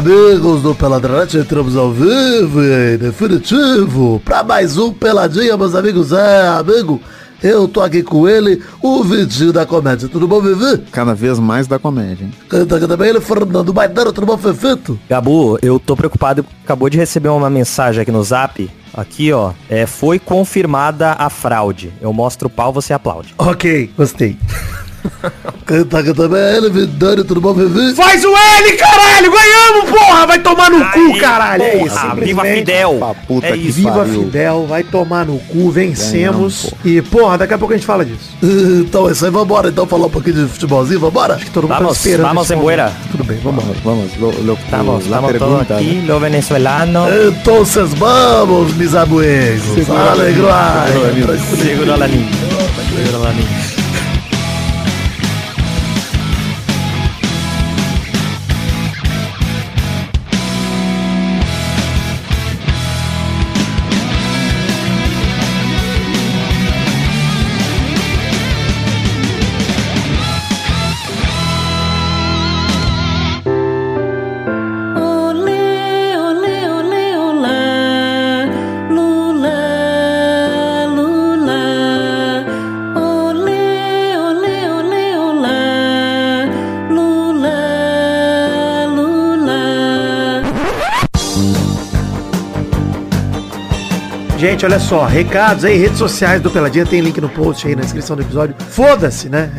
bem, amigos do Peladronete, entramos ao vivo e em definitivo para mais um Peladinha, meus amigos. É, amigo, eu tô aqui com ele, o Vitinho da Comédia. Tudo bom, Vivi? Cada vez mais da comédia, hein? Canta aqui também ele, Fernando Baidano. Tudo bom, Fefito? Gabu, eu tô preocupado. Acabou de receber uma mensagem aqui no zap. Aqui, ó. É, foi confirmada a fraude. Eu mostro o pau, você aplaude. Ok, gostei. Canta aqui também ele, Vidani. Tudo bom, Vivi? Faz o L, caralho! Ganhamos, porra! Vai tomar no cu, caralho! É isso, Ah, viva. Fidel! Puta é que isso. Viva Pariu. Fidel, vai tomar no cu, vencemos. Ganhamos, e, porra, daqui a pouco a gente fala disso. Então é isso aí, vambora então falar um pouquinho de futebolzinho, vambora? Todo mundo Vamos, tá esperando. vamos em. Tudo bem, vamos lá. Vamos, vamos. Lo, lo, Estamos, la estamos todos aqui, né? lo venezolano. Então vamos, mis amigos. Alegrai. Segura la niña. Segura niña. Olê, Gente, olha só, recados aí, redes sociais do Peladinha, tem link no post aí na descrição do episódio. Foda-se, né?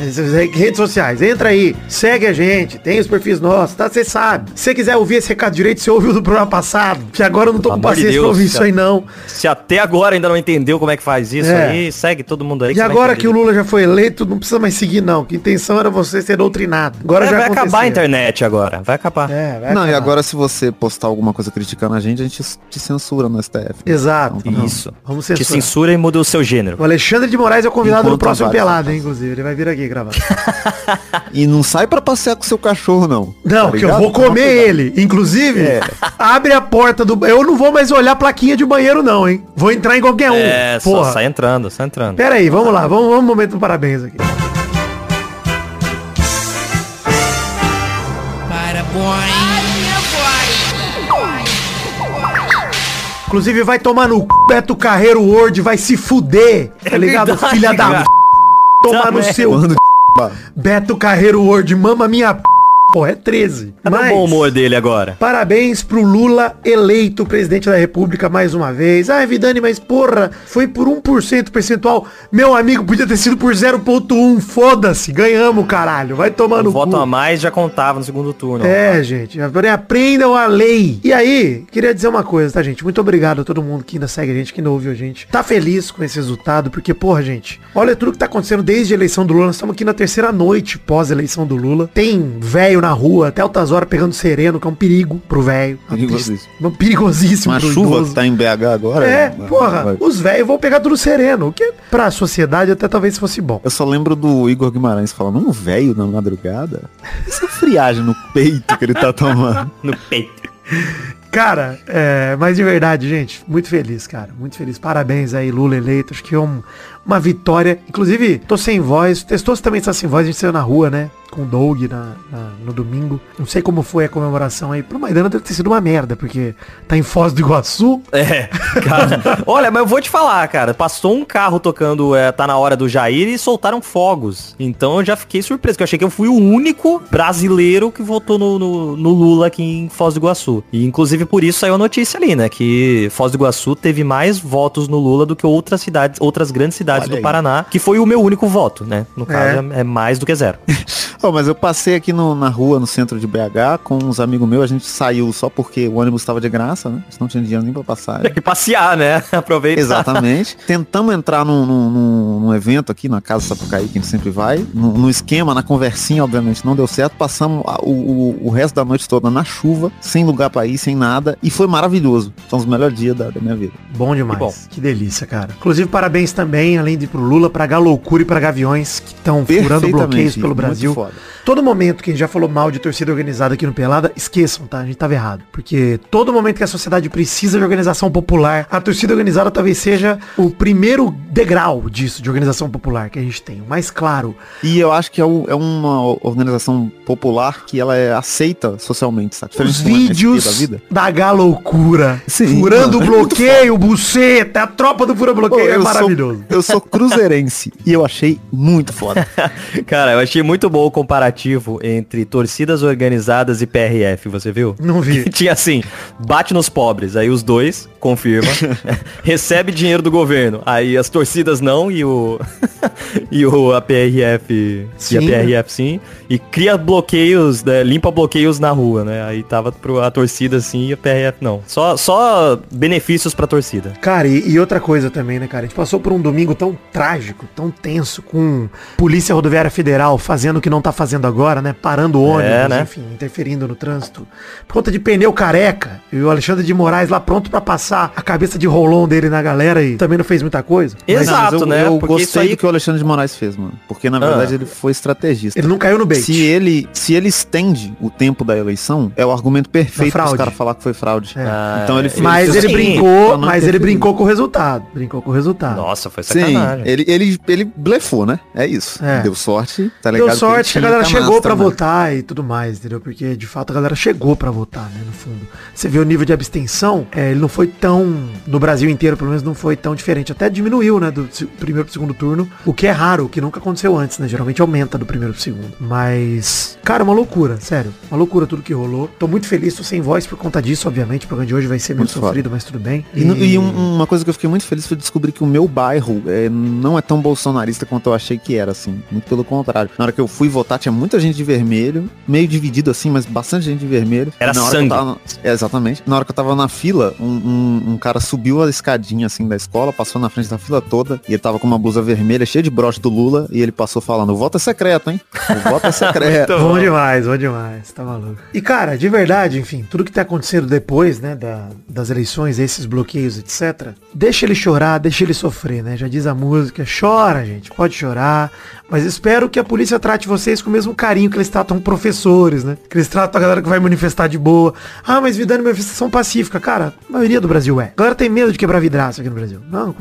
Redes sociais, entra aí, segue a gente, tem os perfis nossos, tá? Você sabe. Se você quiser ouvir esse recado direito, você ouviu do programa passado, que agora eu não tô Pelo com de paciência pra Deus, ouvir isso aí não. Se até agora ainda não entendeu como é que faz isso É. aí, segue todo mundo aí. E agora que o Lula já foi eleito, não precisa mais seguir não, que a intenção era você ser doutrinado. Agora É, já vai acabar a aconteceu. internet agora. Vai acabar. É, vai Não, e agora se você postar alguma coisa criticando a gente, a gente te censura no STF. Exato. Então, Não, Isso. Vamos Te censurar. censura e muda o seu gênero. O Alexandre de Moraes é o convidado do Enquanto próximo pelado, hein, inclusive. Ele vai vir aqui gravar. E não sai pra passear com seu cachorro, não. Não, Tá que eu vou comer ele. Inclusive, É. abre a porta do. Eu não vou mais olhar a plaquinha de banheiro, não, hein? Vou entrar em qualquer um. É, só Porra. sai entrando, sai entrando. Pera aí, vamos lá. Vamos, vamos um momento do parabéns aqui. Inclusive, vai tomar no c... Beto Carreiro Word, vai se fuder. Tá É ligado? verdade, Filha da... Tomar no Tá seu... Beto Carreiro Word, mama minha... p***. Pô, é 13. Cadê o bom humor dele agora? Parabéns pro Lula eleito presidente da república mais uma vez. Ah, Vidani, mas porra, foi por 1% percentual. Meu amigo, podia ter sido por 0.1. Foda-se, ganhamos, caralho. Vai tomar O voto cu. a mais já contava no segundo turno. É, gente, porém, aprendam a lei. E aí, queria dizer uma coisa, tá, gente? Muito obrigado a todo mundo que ainda segue a gente, que ainda ouve a gente. Tá feliz com esse resultado, porque, porra, gente, olha tudo que tá acontecendo desde a eleição do Lula. Nós estamos aqui na terceira noite pós-eleição do Lula. Tem velho na rua, até altas horas pegando sereno, que é um perigo pro velho. Perigosíssimo. Um perigosíssimo Uma pro chuva idoso. que tá em BH agora. É, vai- porra, vai. os velhos vão pegar tudo sereno, o que pra sociedade até talvez fosse bom. Eu só lembro do Igor Guimarães falando, um velho na madrugada? Essa friagem no peito que ele tá tomando. No peito. Cara, é, mas de verdade, gente, muito feliz, cara. Muito feliz. Parabéns aí, Lula eleito. Acho que é um- uma vitória. Inclusive, tô sem voz. Testou também está sem voz. A gente saiu na rua, né? Com o Doug na, na- no domingo. Não sei como foi a comemoração aí. Pro Maidana deve ter sido uma merda, porque tá em Foz do Iguaçu. É, cara. Olha, mas eu vou te falar, cara. Passou um carro tocando é, Tá na hora do Jair e soltaram fogos. Então eu já fiquei surpreso, que eu achei que eu fui o único brasileiro que votou no, no- no Lula aqui em Foz do Iguaçu. E inclusive por isso saiu a notícia ali, né? Que Foz do Iguaçu teve mais votos no Lula do que outras cidades, outras grandes cidades Olha do aí. Paraná, que foi o meu único voto, né? No caso, é, é mais do que zero. Ô, mas eu passei aqui no- na rua, no centro de BH, com uns amigos meus, a gente saiu só porque o ônibus tava de graça, né? A gente não tinha dinheiro nem pra passar. Tem que passear, né? Aproveita. Exatamente. Tentamos entrar num, num- num- evento aqui na Casa Sapucaí, que a gente sempre vai. No, no esquema, na conversinha, obviamente, não deu certo. Passamos a- o, o- o resto da noite toda na chuva, sem lugar pra ir, sem nada. E foi maravilhoso. Um dos melhores dias da, da minha vida. Bom demais. Que bom. Que delícia, cara. Inclusive, parabéns também, além de ir pro Lula, pra Galoucura e pra Gaviões, que estão furando bloqueios pelo Brasil. Todo momento que a gente já falou mal de torcida organizada aqui no Pelada, esqueçam, tá? A gente tava errado. Porque todo momento que a sociedade precisa de organização popular, a torcida organizada talvez seja o primeiro degrau disso, de organização popular que a gente tem. O mais claro. E eu acho que é, um- é uma organização popular que ela é aceita socialmente, sabe? Os vídeos da vida. da galoucura, Sim, furando o mano, é muito bloqueio, buceta, a tropa do fura Pô, bloqueio é eu maravilhoso. Sou, eu sou cruzeirense e eu achei muito foda. Cara, eu achei muito bom o comparativo entre torcidas organizadas e PRF, você viu? Não vi. Tinha assim, bate nos pobres, aí os dois, confirma, recebe dinheiro do governo, aí as torcidas não e o e o a PRF Sim, e a PRF sim, e cria bloqueios, né, limpa bloqueios na rua, né? Aí tava pro a torcida sim e a PRF não. Só só benefícios pra torcida. Cara, e, e outra coisa também, né, cara? A gente passou por um domingo tão trágico, tão tenso, com Polícia Rodoviária Federal fazendo o que não tá fazendo agora, né? Parando o ônibus, É, né? enfim, interferindo no trânsito. Por conta de pneu careca. E o Alexandre de Moraes lá pronto pra passar a cabeça de rolão dele na galera e também não fez muita coisa. Exato, Mas eu, né? Eu Porque isso gostei aí- do que o Alexandre de Moraes fez, mano. Porque na verdade Ah. ele foi estrategista. Ele não caiu no bait. Se ele, se ele estende o tempo da eleição, é o argumento perfeito para os caras falar que foi fraude. É. Ah, Então ele fez- Mas ele brincou, mas ele brincou com o resultado. Brincou com o resultado. Nossa, foi Sim, sacanagem. ele, ele, ele blefou, né? É isso. É. Deu sorte, tá ligado? Deu sorte que a galera chegou né? votar e tudo mais, entendeu? Porque de fato a galera chegou pra votar, né, no fundo. Você vê o nível de abstenção, é, ele não foi tão, no Brasil inteiro pelo menos, não foi tão diferente. Até diminuiu, né, do primeiro pro segundo turno, o que é raro, o que nunca aconteceu antes, né? Geralmente aumenta do primeiro pro segundo. Mas, cara, uma loucura, sério. Uma loucura tudo que rolou. Tô muito feliz, tô sem voz por conta disso, obviamente. O programa de hoje vai ser meio Muito foda. sofrido, mas tudo bem. E, e um- uma coisa que eu fiquei muito feliz foi descobrir que o meu bairro é, não é tão bolsonarista quanto eu achei que era, assim. Muito pelo contrário. Na hora que eu fui votar, tinha muita gente de vermelho, meio dividido assim, mas bastante gente de vermelho. Era na hora que eu sangue. tava- é, exatamente. Na hora que eu tava na fila, um, um- um cara subiu a escadinha assim da escola, passou na frente da fila toda, e ele tava com uma blusa vermelha, cheia de broche do Lula, e ele passou falando, o voto é secreto, hein? O voto é secreto. Bom demais, bom demais, tá maluco. E cara, de verdade, enfim, tudo que tá acontecendo depois, né, da- das eleições, esses bloqueios, etc. Deixa ele chorar, deixa ele sofrer, né? Já diz a música, chora, gente, pode chorar. Mas espero que a polícia trate vocês com o mesmo carinho que eles tratam professores, né? Que eles tratam a galera que vai manifestar de boa. Ah, mas vidando é manifestação pacífica. Cara, a maioria do Brasil é. A galera tem medo de quebrar vidraça aqui no Brasil. Não,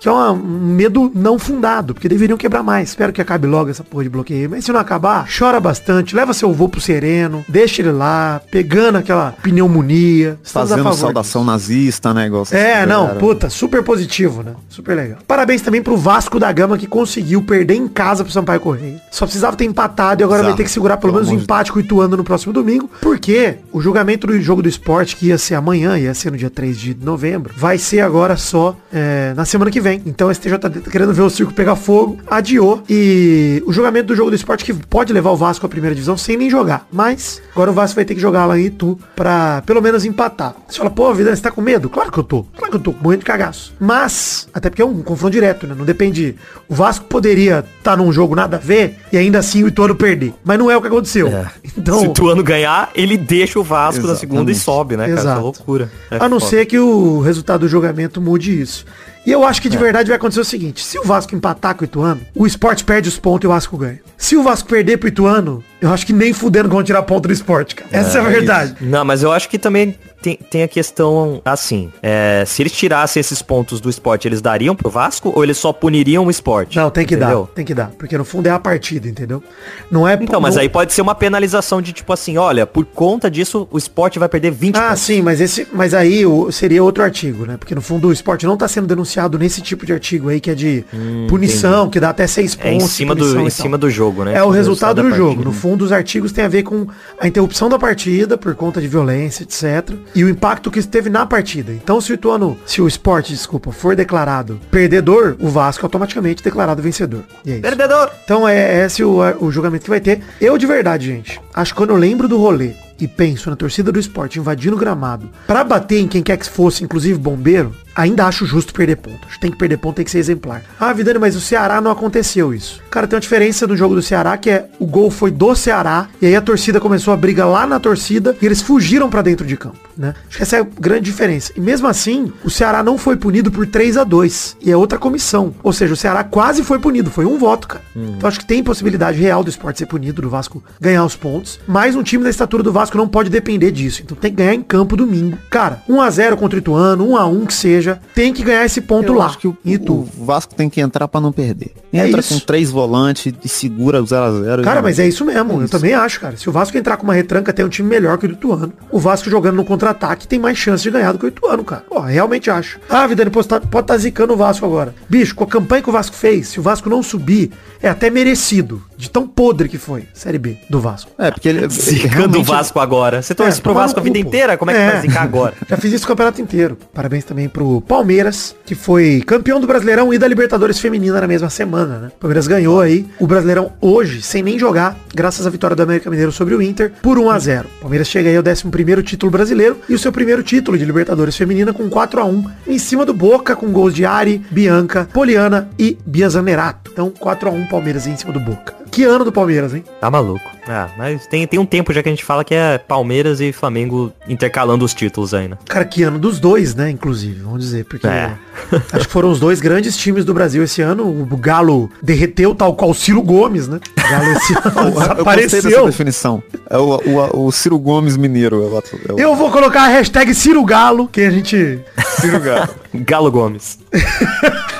que é um medo não fundado, porque deveriam quebrar mais. Espero que acabe logo essa porra de bloqueio. Mas se não acabar, chora bastante, leva seu voo pro sereno, deixa ele lá, pegando aquela pneumonia. A Fazendo saudação nazista, negócio. é, assim, não, galera. puta, super positivo, né? Super legal. Parabéns também pro Vasco da Gama que conseguiu perder em casa pro Sampaio Correia. Só precisava ter empatado e agora vai Exato. ter que segurar pelo Pelo menos o de empate com o Ituano no próximo domingo, porque o julgamento do jogo do esporte, que ia ser amanhã, ia ser no dia 3 de novembro, vai ser agora só é, na semana que vem. Então o STJD tá querendo ver o circo pegar fogo, adiou, e o julgamento do jogo do esporte que pode levar o Vasco à primeira divisão sem nem jogar. Mas agora o Vasco vai ter que jogar lá em Itu pra pelo menos empatar. Você fala, pô, Vidal, você tá com medo? Claro que eu tô. Claro que eu tô, morrendo de cagaço. Mas, até porque é um confronto direto, né? Não depende. O Vasco poderia estar num jogo nada a ver e ainda assim o Ituano perder. Mas não é o que aconteceu. Então, Se o Tuano ganhar, ele deixa o Vasco na segunda e Exatamente. sobe, né, cara? Essa Exato. loucura. É a não foda. ser que o resultado do julgamento mude isso. E eu acho que de verdade vai acontecer o seguinte: se o Vasco empatar com o Ituano, o esporte perde os pontos e o Vasco ganha. Se o Vasco perder pro Ituano, eu acho que nem fudendo vão tirar ponto do esporte, cara. Essa é, a verdade. Não, mas eu acho que também tem, tem a questão assim. é, se eles tirassem esses pontos do esporte, eles dariam pro Vasco ou eles só puniriam o esporte? Não, tem que Entendeu? dar, tem que dar. Porque no fundo é a partida, entendeu? Não é. Então, mas não- aí pode ser uma penalização de tipo assim, olha, por conta disso o esporte vai perder 20 Ah, pontos. sim, mas esse, mas aí o- seria outro artigo, né? Porque no fundo o esporte não tá sendo denunciado nesse tipo de artigo aí que é de punição, que dá até seis pontos. É em cima, do, em cima do jogo, né? É o resultado do da jogo. partida. No fundo, os artigos têm a ver com a interrupção da partida por conta de violência, etc. E o impacto que isso teve na partida. Então, se o Ituano, se o esporte, desculpa, for declarado perdedor, o Vasco é automaticamente declarado vencedor. E é isso. Perdedor! Então é esse o, o julgamento que vai ter. Eu de verdade, gente, acho que quando eu lembro do rolê e penso na torcida do esporte invadindo o gramado pra bater em quem quer que fosse, inclusive bombeiro, ainda acho justo perder ponto. Acho que tem que perder ponto, tem que ser exemplar. Ah, Vidani, mas o Ceará não aconteceu isso. Cara, tem uma diferença do jogo do Ceará, que é o gol foi do Ceará, e aí a torcida começou a briga lá na torcida, e eles fugiram pra dentro de campo, né? Acho que essa é a grande diferença. E mesmo assim, o Ceará não foi punido por 3 a 2 e é outra comissão. Ou seja, o Ceará quase foi punido, foi um voto, cara. Então acho que tem possibilidade real do esporte ser punido, do Vasco ganhar os pontos, mas um time da estatura do Vasco não pode depender disso. Então tem que ganhar em campo domingo. Cara, 1 a 0 contra o Ituano, 1 a 1 que seja, tem que ganhar esse ponto Eu lá. acho que o, o Vasco tem que entrar pra não perder. É Entra isso. com três volantes e segura o 0x0. Cara, mas é isso mesmo. eu isso. também acho, cara. Se o Vasco entrar com uma retranca, tem um time melhor que o do Ituano. O Vasco jogando no contra-ataque tem mais chance de ganhar do que o Ituano, cara. Pô, realmente acho. Ah, Vidani, pode estar tá, zicando o Vasco agora. Bicho, com a campanha que o Vasco fez, se o Vasco não subir, é até merecido. De tão podre que foi. Série B do Vasco. É, porque ele, Zicando o Vasco agora. Você torce É, pro Vasco a vida pô. inteira? Como é que É. vai zicar agora? Já fiz isso o campeonato inteiro. Parabéns também pro Palmeiras, que foi campeão do Brasileirão e da Libertadores Feminina na mesma semana, né? O Palmeiras ganhou aí o Brasileirão hoje, sem nem jogar, graças à vitória do América Mineiro sobre o Inter, por 1 a 0 O Palmeiras chega aí ao 11º título brasileiro e o seu primeiro título de Libertadores Feminina com 4 a 1 em cima do Boca, com gols de Ari, Bianca, Poliana e Bia Zanerato. Então, 4 a 1 Palmeiras em cima do Boca. Que ano do Palmeiras, hein? Tá maluco. Ah, mas tem, tem um tempo já que a gente fala que é Palmeiras e Flamengo intercalando os títulos ainda. Cara, que ano dos dois, né, inclusive, vamos dizer, porque É. acho que foram os dois grandes times do Brasil esse ano. O Galo derreteu tal qual Ciro Gomes, né? O Galo esse ano Eu gostei dessa desapareceu. definição. É o, o, o Ciro Gomes Mineiro. É o, é o Eu vou colocar a hashtag Ciro Galo, que a gente... Ciro Galo. Galo Gomes.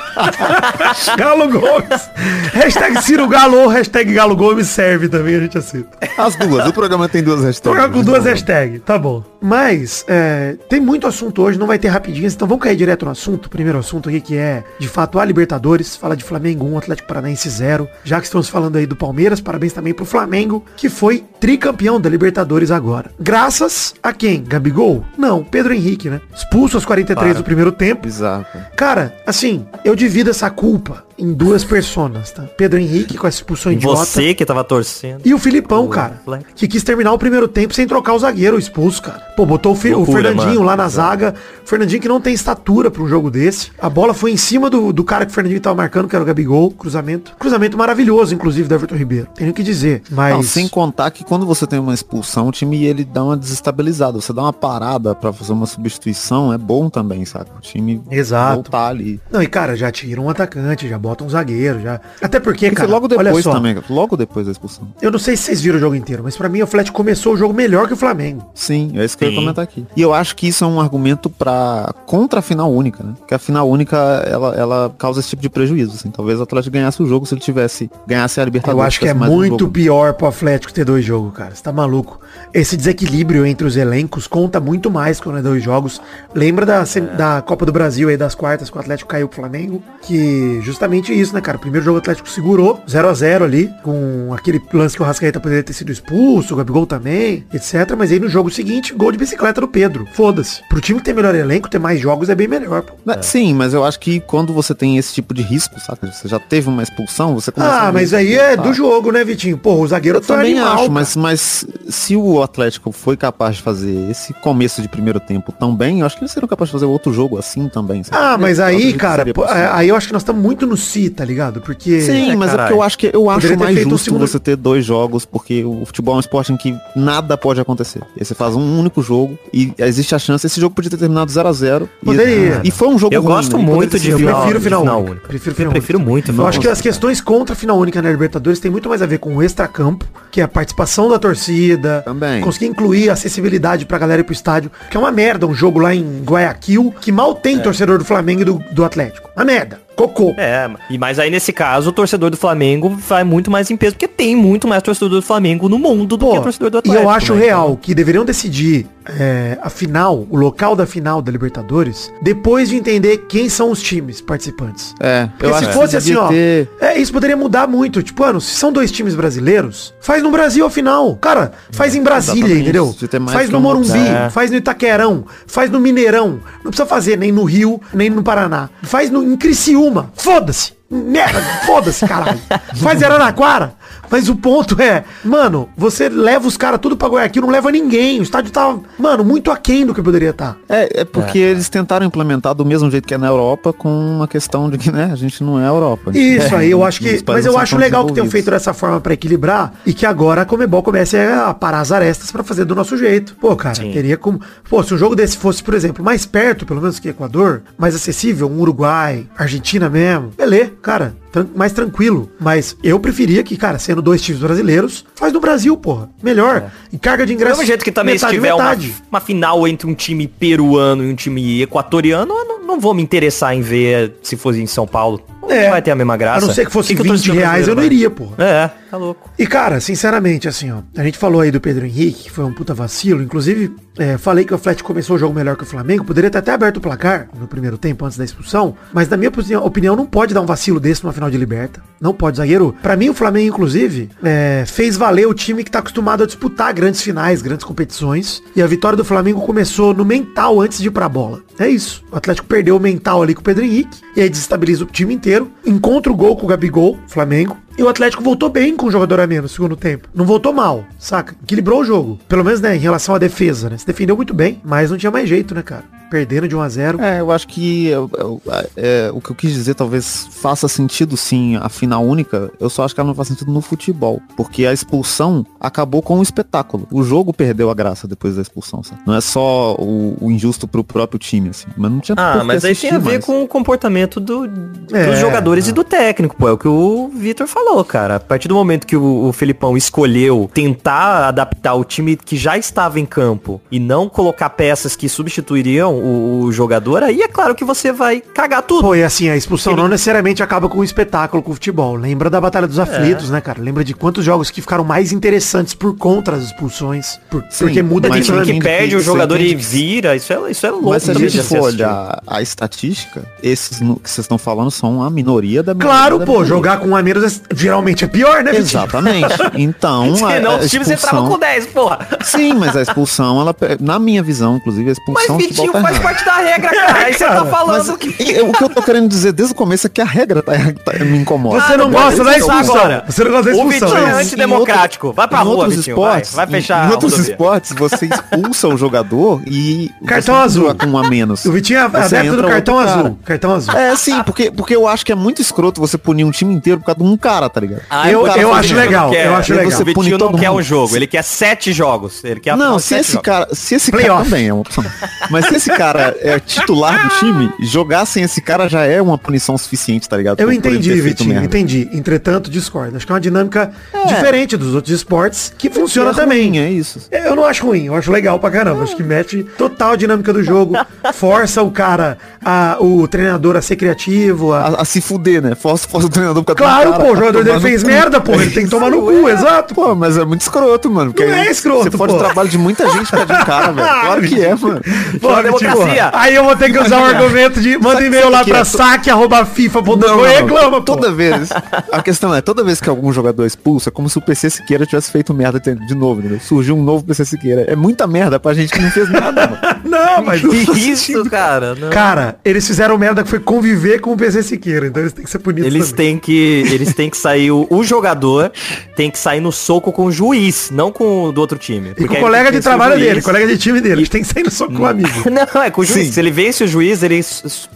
Galo Gomes. hashtag Ciro Galo ou hashtag Galo Gomes serve também, a gente aceita. As duas. O programa tem duas hashtags. Jogar com duas hashtags, tá bom. Mas, é, tem muito assunto hoje, não vai ter rapidinhas, então vamos cair direto no assunto. O primeiro assunto aqui que é, de fato, a Libertadores. Fala de Flamengo 1, Atlético Paranaense 0. Já que estamos falando aí do Palmeiras, parabéns também pro Flamengo, que foi tricampeão da Libertadores agora. Graças a quem? Gabigol? Não, Pedro Henrique, né? Expulso aos 43 do primeiro tempo. Bizarro. cara. Cara, assim, eu divido essa culpa em duas personas, tá? Pedro Henrique com essa expulsão idiota. Você que tava torcendo. E o Filipão, O cara, Fleck. que quis terminar o primeiro tempo sem trocar o zagueiro o expulso, cara. Pô, botou o, Fi- o Loucura, Fernandinho mano. lá na zaga. O Fernandinho que não tem estatura pra um jogo desse. A bola foi em cima do, do cara que o Fernandinho tava marcando, que era o Gabigol. Cruzamento. Cruzamento maravilhoso, inclusive, do Everton Ribeiro. Tenho que dizer. Mas. Não, sem contar que quando você tem uma expulsão, o time ele dá uma desestabilizada. Você dá uma parada pra fazer uma substituição, é bom também, saca? O time Exato. voltar ali. Não, e cara, já tira um atacante, já bota um zagueiro, já. Até porque, que ser cara, logo olha depois só, também, logo depois da expulsão. Eu não sei se vocês viram o jogo inteiro, mas pra mim o Flat começou o jogo melhor que o Flamengo. Sim, é isso que eu ia Sim. comentar aqui. E eu acho que isso é um argumento para contra a final única, né? Porque a final única, ela, ela causa esse tipo de prejuízo, assim. Talvez o Atlético ganhasse o jogo se ele tivesse, ganhasse a Libertadores. Eu acho que é um muito jogo. pior pro Atlético ter dois jogos, cara. Você tá maluco. Esse desequilíbrio entre os elencos conta muito mais quando é dois jogos. Lembra da, sem- da Copa do Brasil aí, das quartas, que o Atlético caiu pro Flamengo? Que justamente isso, né, cara? O primeiro jogo o Atlético segurou, 0 a 0 ali, com aquele lance que o Rascaeta poderia ter sido expulso, o Gabigol também, etc. Mas aí no jogo seguinte, gol de bicicleta do Pedro. Foda-se. Pro time que tem melhor elenco, ter mais jogos é bem melhor, pô. Né, Sim, mas eu acho que quando você tem esse tipo de risco, saca? Você já teve uma expulsão, você começa Ah, a mas aí é tá. do jogo, né, Vitinho? Porra, o zagueiro Eu foi também animal, acho, cara. mas, mas se o Atlético foi capaz de fazer esse começo de primeiro tempo tão bem, eu acho que eles serão capazes de fazer outro jogo assim também. sabe? Ah, mas aí, cara, pô, possível. aí eu acho que nós estamos muito no si, tá ligado? Porque. Sim, É, mas é caralho. porque eu acho que eu acho mais um justo segundo- você ter dois jogos, porque o futebol é um esporte em que nada pode acontecer. E você faz um único jogo e existe a chance, esse jogo podia ter terminado 0 a 0 Poderia. E, e foi um jogo Eu ruim, gosto né? Muito de Eu final- prefiro final, final única. única. Prefiro Eu final prefiro única. muito Eu final acho que as questões contra a final única na Libertadores tem muito mais a ver com o extracampo, que é a participação da torcida, Também. conseguir incluir a acessibilidade pra galera ir pro estádio, que é uma merda um jogo lá em Guayaquil, que mal tem torcedor do Flamengo e do, do Atlético. Uma merda. Cocô. É, e mas aí nesse caso o torcedor do Flamengo vai muito mais em peso, porque tem muito mais torcedor do Flamengo no mundo do Pô, que o torcedor do e Atlético. eu acho né? real que deveriam decidir é, a final, o local da final da Libertadores, depois de entender quem são os times participantes. É, Porque se que fosse assim, ó. ter- É, isso poderia mudar muito. Tipo, mano, se são dois times brasileiros, faz no Brasil a final. Cara, faz em Brasília, entendeu? Faz no Morumbi. É. faz no Itaquerão, faz no Mineirão. Não precisa fazer nem no Rio, nem no Paraná. Faz no, em Criciúma. Foda-se. Merda, foda-se, caralho. Faz Araraquara. Mas o ponto é, mano, você leva os caras tudo pra Guayaquil, não leva ninguém. O estádio tá, mano, muito aquém do que poderia estar. É, é porque eles tentaram implementar do mesmo jeito que é na Europa com uma questão de que, né, a gente não é a Europa. Isso aí, eu acho que. Mas eu acho legal que tenham feito dessa forma pra equilibrar e que agora a Comebol comece a parar as arestas pra fazer do nosso jeito. Pô, cara, Sim. teria como. Pô, se um jogo desse fosse, por exemplo, mais perto, pelo menos que Equador, mais acessível, um Uruguai, Argentina mesmo, beleza, cara. tran- Mais tranquilo. Mas eu preferia que, cara, sendo dois times brasileiros, faz no Brasil, porra. Melhor. E carga de Do ingresso. mesmo jeito que também metade, se tiver uma, metade. uma final entre um time peruano e um time equatoriano, eu não, não vou me interessar em ver se fosse em São Paulo. Não É. vai ter a mesma graça. A não ser que fosse o 20 torcedor reais, eu não iria, porra. É, tá louco. E cara, sinceramente, assim, ó, a gente falou aí do Pedro Henrique, que foi um puta vacilo. Inclusive, é, falei que o Atlético começou o jogo melhor que o Flamengo. Poderia ter até aberto o placar no primeiro tempo, antes da expulsão. Mas na minha opinião, não pode dar um vacilo desse numa final de liberta. Não pode, zagueiro. Pra mim, o Flamengo, inclusive, é, fez valer o time que tá acostumado a disputar grandes finais, grandes competições. E a vitória do Flamengo começou no mental antes de ir pra bola. É isso. O Atlético perdeu o mental ali com o Pedro Henrique. E aí desestabiliza o time inteiro. Encontra o gol com o Gabigol, Flamengo. E o Atlético voltou bem com o jogador a menos no segundo tempo. Não voltou mal, saca? Equilibrou o jogo. Pelo menos, né, em relação à defesa, né? Se defendeu muito bem, mas não tinha mais jeito, né, cara? Perdendo de 1 a 0 É, eu acho que é, é, é, o que eu quis dizer talvez faça sentido sim a final única. Eu só acho que ela não faz sentido no futebol. Porque a expulsão acabou com o espetáculo. O jogo perdeu a graça depois da expulsão, sabe? Não é só o, o injusto pro próprio time, assim. Mas não tinha Ah, mas aí tem a ver mais. com o comportamento do, É, dos jogadores e do técnico, pô. É o que o Vitor falou, cara. A partir do momento que o, o Felipão escolheu tentar adaptar o time que já estava em campo e não colocar peças que substituiriam o, o jogador, aí é claro que você vai cagar tudo. Pô, e assim, a expulsão não necessariamente acaba com o espetáculo, com o futebol. Lembra da Batalha É. dos Aflitos, né, cara? Lembra de quantos jogos que ficaram mais interessantes por contra as expulsões. Por- Sim, porque muda mas time que perde que o jogador e vira, isso é, isso é louco. Mas se a de gente for olhar a estatística, esses no- que vocês estão falando são a minoria da minoria Claro, da pô, minoria. jogar com um a menos é- geralmente é pior, né, Vitinho? Exatamente. Então, Senão a os times entravam com 10, porra. Sim, mas a expulsão, ela, na minha visão, inclusive, a Mas expulsão do Vitinho futebol tá faz parte da regra, cara. Aí você tá Mas falando que. o que eu tô querendo dizer desde o começo é que a regra tá, tá- me incomoda. Você não gosta da expulsão. agora. Você não gosta da O expulsão. Vitinho é antidemocrático. Vai pra rua, Vitinho. esportes, vai, vai fechar em, a em outros esportes, você expulsa o jogador e Cartão azul. com um a menos. O Vitinho é Você adepto do cartão azul. Cartão azul. É, sim, porque, porque eu acho que é muito escroto você punir um time inteiro por causa de um cara, tá ligado? Ah, Eu- o cara eu acho legal, quer. eu acho O legal. Você Vitinho não quer um jogo, ele quer sete jogos. Ele quer Não, se esse cara, se esse cara também é uma opção. Mas se esse cara é titular do time, jogar sem esse cara já é uma punição suficiente, tá ligado? Eu entendi, Vitinho, entendi. Entretanto, discordo. Acho que é uma dinâmica diferente dos outros esportes que funciona É também. ruim, é isso. Eu não acho ruim, eu acho legal pra caramba. Acho que mete total a dinâmica do jogo, força o cara, a, o treinador a ser criativo. a- A, a se fuder, né? Força, força o treinador causa Claro, cara, pô, o jogador dele fez cu. merda, pô. Ele tem que tomar no cu, exato. Pô, mas é muito escroto, mano. Não é escroto, Você pode pô. o trabalho de muita gente pra de um cara, velho. Claro que é, mano. Pô, democracia. Aí eu vou ter que usar o argumento de manda e-mail lá pra é? saque.fifa.com e reclama. Toda vez. A questão é, toda vez que algum jogador expulso, é como se o PC Siqueira tivesse feito merda de novo, entendeu? Surgiu um novo PC Siqueira. É muita merda pra gente que não fez nada, mano. Não, mas... Que isso, cara? Não. Cara, eles fizeram merda que foi conviver com o PC Siqueira, então eles têm que ser punidos Eles também. têm que. Eles têm que sair. O, o jogador tem que sair no soco com o juiz, não com o do outro time. E com o colega de trabalho dele, colega de time dele. Eles têm que sair no soco com o amigo. Não, é com o juiz. Sim. Se ele vence o juiz, ele.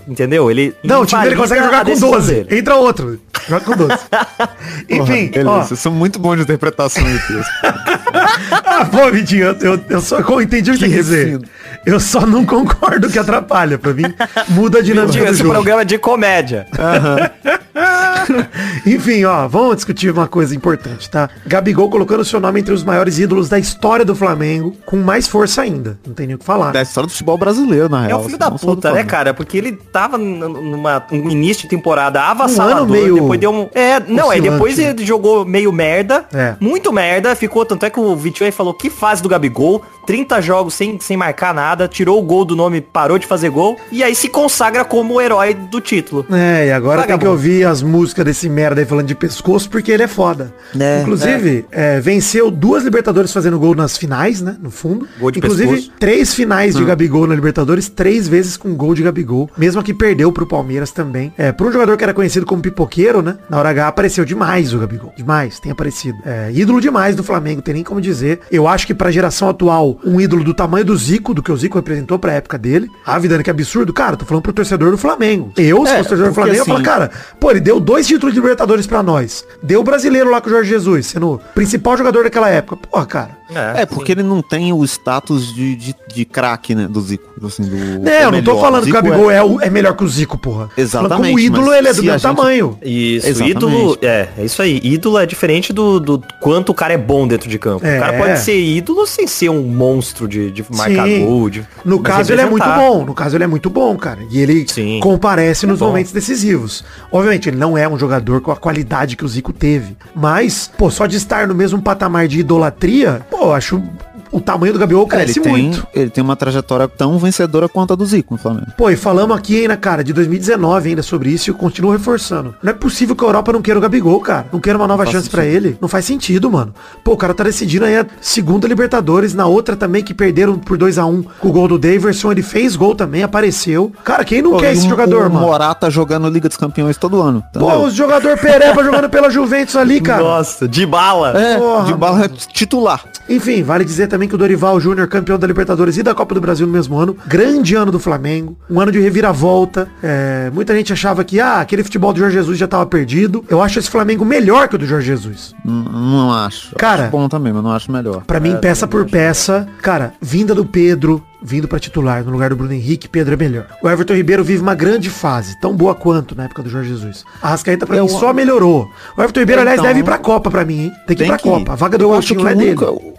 Entendeu? Ele. Não, o time dele consegue a jogar com decisão 12. dele. Entra outro. Joga com 12. Enfim, Porra, ó. Vocês são muito bons de interpretação de texto. Ah, pô, Vitinho, eu, eu, eu só eu entendi o que, Que você quer dizer. Eu só não concordo que atrapalha. Pra mim, muda a dinâmica Mentira, do esse jogo. programa é de comédia. Enfim, ó, vamos discutir uma coisa importante, tá? Gabigol colocando o seu nome entre os maiores ídolos da história do Flamengo, com mais força ainda. Não tem nem o que falar. Da história do futebol brasileiro, na É real. o filho assim, da puta, né, cara? Porque ele tava numa um início de temporada avassalador, meio depois deu um... É, não, aí oscilante, depois ele jogou meio merda, É. muito merda, ficou, tanto é que o Vitinho aí falou, que fase do Gabigol, 30 jogos sem, sem marcar nada, tirou o gol do nome, parou de fazer gol, e aí se consagra como o herói do título. É, e agora tem que ouvir as músicas desse merda aí falando de pescoço, porque ele é foda. É, Inclusive, é, venceu duas Libertadores fazendo gol nas finais, né? No fundo. Gol de Inclusive, pescoço. três finais de Gabigol na Libertadores, três vezes com gol de Gabigol. Mesmo que perdeu pro Palmeiras também. É, por um jogador que era conhecido como pipoqueiro, né? Na hora H apareceu demais o Gabigol. Demais, tem aparecido. É, ídolo demais do Flamengo, tem nem como dizer. Eu acho que pra geração atual, um ídolo do tamanho do Zico, do que o Zico representou pra época dele. Ah, Vidani, que absurdo. Cara, tô falando pro torcedor do Flamengo. Eu, se É, fosse torcedor do Flamengo, eu falo, assim- cara, pô, ele deu dois títulos de Libertadores pra nós. Deu o brasileiro lá com o Jorge Jesus, sendo o principal jogador daquela época. Porra, cara. É, porque ele não tem o status de, de, de craque, né, do Zico. Assim, do, É, eu não tô falando que o Zico Gabigol é... o- é melhor que o Zico, porra. Exatamente, Falando como ídolo, ele é do a gente- tamanho. Isso, Exatamente. ídolo, é, é isso aí. Ídolo é diferente do, do quanto o cara é bom dentro de campo. É. O cara pode ser ídolo sem ser um monstro de, de marcar Sim. gol. De, No caso, ele é muito bom. No caso, ele é muito bom, cara. E ele Sim. comparece nos bom. momentos decisivos. Obviamente, ele não é um jogador com a qualidade que o Zico teve. Mas, pô, só de estar no mesmo patamar de idolatria, pô, acho o tamanho do Gabigol ele, cresce tem, muito. ele tem uma trajetória tão vencedora quanto a do Zico no Flamengo. Pô, e falamos aqui ainda, cara, de 2019 ainda sobre isso e eu continuo reforçando. Não é possível que a Europa não queira o Gabigol, cara. Não queira uma nova chance pra sentido. ele. Não faz sentido, mano. Pô, o cara tá decidindo aí a segunda Libertadores, na outra também que perderam por 2 a 1 com o gol do Daverson, ele fez gol também, apareceu. Cara, quem não Pô, quer esse o- jogador, o mano? Morata jogando Liga dos Campeões todo ano. Pô, os jogador Pereba jogando pela Juventus ali, cara. Nossa, de bala. É, Porra, de bala é titular. Enfim, vale dizer também que o Dorival Júnior, campeão da Libertadores e da Copa do Brasil no mesmo ano. Grande ano do Flamengo. Um ano de reviravolta. É, muita gente achava que, ah, aquele futebol do Jorge Jesus já tava perdido. Eu acho esse Flamengo melhor que o do Jorge Jesus. N- Não acho. Cara- acho bom também, mas não acho melhor. Pra mim, peça por peça, cara, vinda do Pedro, vindo pra titular no lugar do Bruno Henrique, Pedro é melhor. O Everton Ribeiro vive uma grande fase, tão boa quanto na época do Jorge Jesus. A Rascaeta pra Eu- mim só melhorou. O Everton Ribeiro, aliás, Então- deve ir pra Copa pra mim, hein? Tem que ir pra que- Copa. A vaga do eu acho Coutinho que é o dele.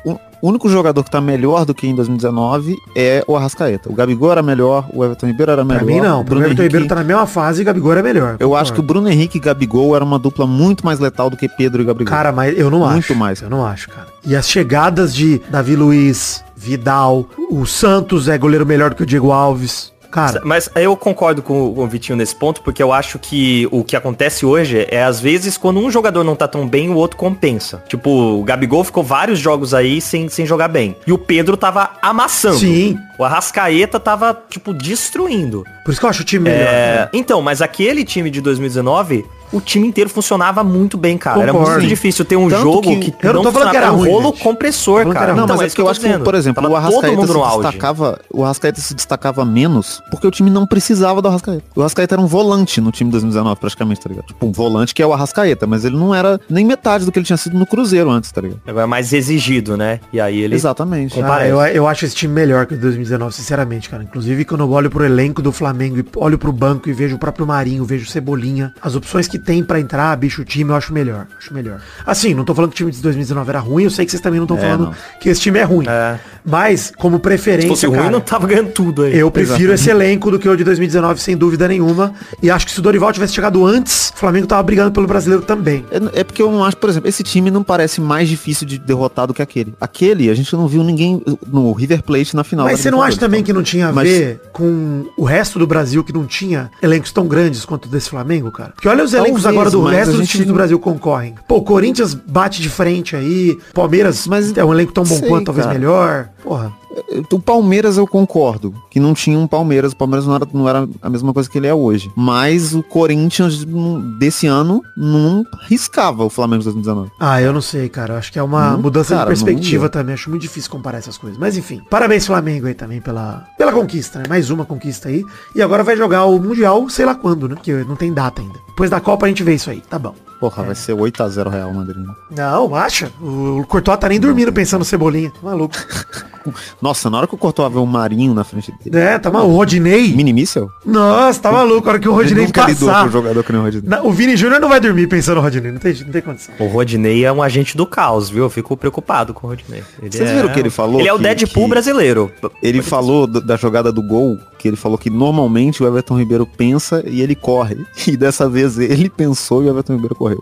único, o único jogador que tá melhor do que em 2019 é o Arrascaeta. O Gabigol era melhor, o Everton Ribeiro era melhor. Pra mim não, o o Bruno Everton Ribeiro Henrique- tá na mesma fase e Gabigol é melhor. Eu acho que o Bruno Henrique e Gabigol era uma dupla muito mais letal do que Pedro e Gabigol. Cara, mas eu não Muito acho. mais. Eu não acho, cara. E as chegadas de Davi Luiz, Vidal, o Santos é goleiro melhor do que o Diego Alves. Cara, Mas eu concordo com, com o Vitinho nesse ponto, porque eu acho que o que acontece hoje é, às vezes, quando um jogador não tá tão bem, o outro compensa. Tipo, o Gabigol ficou vários jogos aí sem, sem jogar bem. E o Pedro tava amassando. Sim. O Arrascaeta tava, tipo, destruindo. por isso que eu acho o time melhor. É, então, mas aquele time de 2019, o time inteiro funcionava muito bem, cara. Era Concordo. muito difícil ter um Tanto jogo que- que, Eu não tô falando que era. Era um ruim, rolo gente. compressor, Tô cara. era. Não, Então, mas é que eu tô acho que, por exemplo, Tava o Arrascaeta se auge. destacava, o Arrascaeta se destacava menos porque o time não precisava do Arrascaeta. O Arrascaeta era um volante no time de 2019, praticamente, tá ligado? Tipo, um volante que é o Arrascaeta, mas ele não era nem metade do que ele tinha sido no Cruzeiro antes, tá ligado? Agora é mais exigido, né? E aí ele... Exatamente. Ah, eu, eu acho esse time melhor que o de 2019, sinceramente, cara. Inclusive, quando eu olho pro elenco do Flamengo e olho pro banco e vejo o próprio Marinho, vejo o Cebolinha, as opções que tem pra entrar, bicho, o time, eu acho melhor. Acho melhor. Assim, não tô falando que o time de 2019 era ruim, eu sei que vocês também não estão É, falando não. que esse time é ruim. É. Mas, como Se preferência, fosse ruim, cara, não tava ganhando tudo aí. eu prefiro esse elenco do que o de 2019, sem dúvida nenhuma. E acho que se o Dorival tivesse chegado antes, o Flamengo tava brigando pelo brasileiro também. É, é porque eu não acho, por exemplo, esse time não parece mais difícil de derrotar do que aquele. Aquele, a gente não viu ninguém no River Plate na final. Mas você não acha também que não tinha a Mas- ver com o resto do Brasil que não tinha elencos tão grandes quanto o desse Flamengo, cara? Porque olha os elencos Talvez, agora do resto dos times do Brasil concorrem. Pô, o Corinthians bate de frente aí, Palmeiras Mas- é um elenco tão bom sei, quanto, talvez cara. melhor. Porra. O Palmeiras eu concordo, que não tinha um Palmeiras, o Palmeiras não era, não era a mesma coisa que ele é hoje. Mas o Corinthians desse ano não riscava o Flamengo de 2019. Ah, eu não sei, cara. Acho que é uma Não, mudança cara, de perspectiva também. Acho muito difícil comparar essas coisas. Mas enfim, parabéns Flamengo aí também pela, pela conquista, né? Mais uma conquista aí. E agora vai jogar o Mundial, sei lá quando, né? Porque não tem data ainda. Depois da Copa a gente vê isso aí. Tá bom. Porra, vai ser 8x0 Real Madrid. né? Não, acha? O, o Courtois tá nem dormindo pensando no Cebolinha. Tá maluco. Nossa, na hora que cortou a ver o Marinho na frente dele. É, tá maluco. O Rodinei. Mini míssel? Nossa, tá maluco. A hora que o Rodinei Ele nunca lidou com passar. o jogador que nem o Rodinei. Na- o Vini Júnior não vai dormir pensando no Rodinei. Não tem, não tem condição. O Rodinei é um agente do caos, viu? Eu fico preocupado com o Rodinei. Ele Vocês é- viram o que ele falou? Ele é o Que- Deadpool que- brasileiro. Ele falou do- da jogada do gol, que ele falou que normalmente o Everton Ribeiro pensa e ele corre. E dessa vez ele pensou e o Everton Ribeiro correu.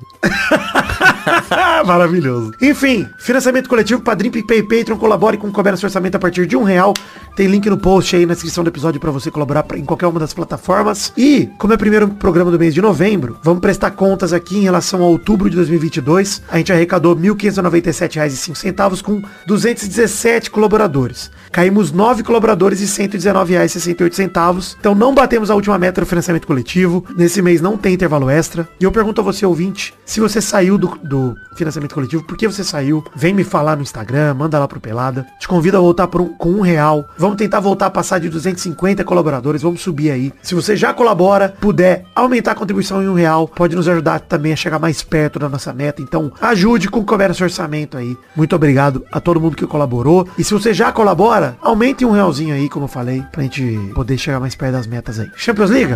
Ah, Maravilhoso. Enfim, financiamento coletivo, Padrim, PicPay, Patreon, colabore com o Cober no orçamento a partir de um real. Tem link no post aí na descrição do episódio pra você colaborar pra- em qualquer uma das plataformas. E, como é o primeiro programa do mês de novembro, vamos prestar contas aqui em relação a outubro de 2022. A gente arrecadou R$ 1.597,05 com 217 colaboradores. Caímos 9 colaboradores e R$ 119,68. Então não batemos a última meta do financiamento coletivo. Nesse mês não tem intervalo extra. E eu pergunto a você, ouvinte, se você saiu do, do financiamento coletivo, por que você saiu? Vem me falar no Instagram, manda lá pro Pelada. Te convido a voltar um- com um real. Vamos tentar voltar a passar de 250 colaboradores. Vamos subir aí. Se você já colabora, puder aumentar a contribuição em um real, pode nos ajudar também a chegar mais perto da nossa meta. Então ajude com o seu orçamento aí. Muito obrigado a todo mundo que colaborou. E se você já colabora, aumente um realzinho aí, como eu falei, pra gente poder chegar mais perto das metas aí. Champions League?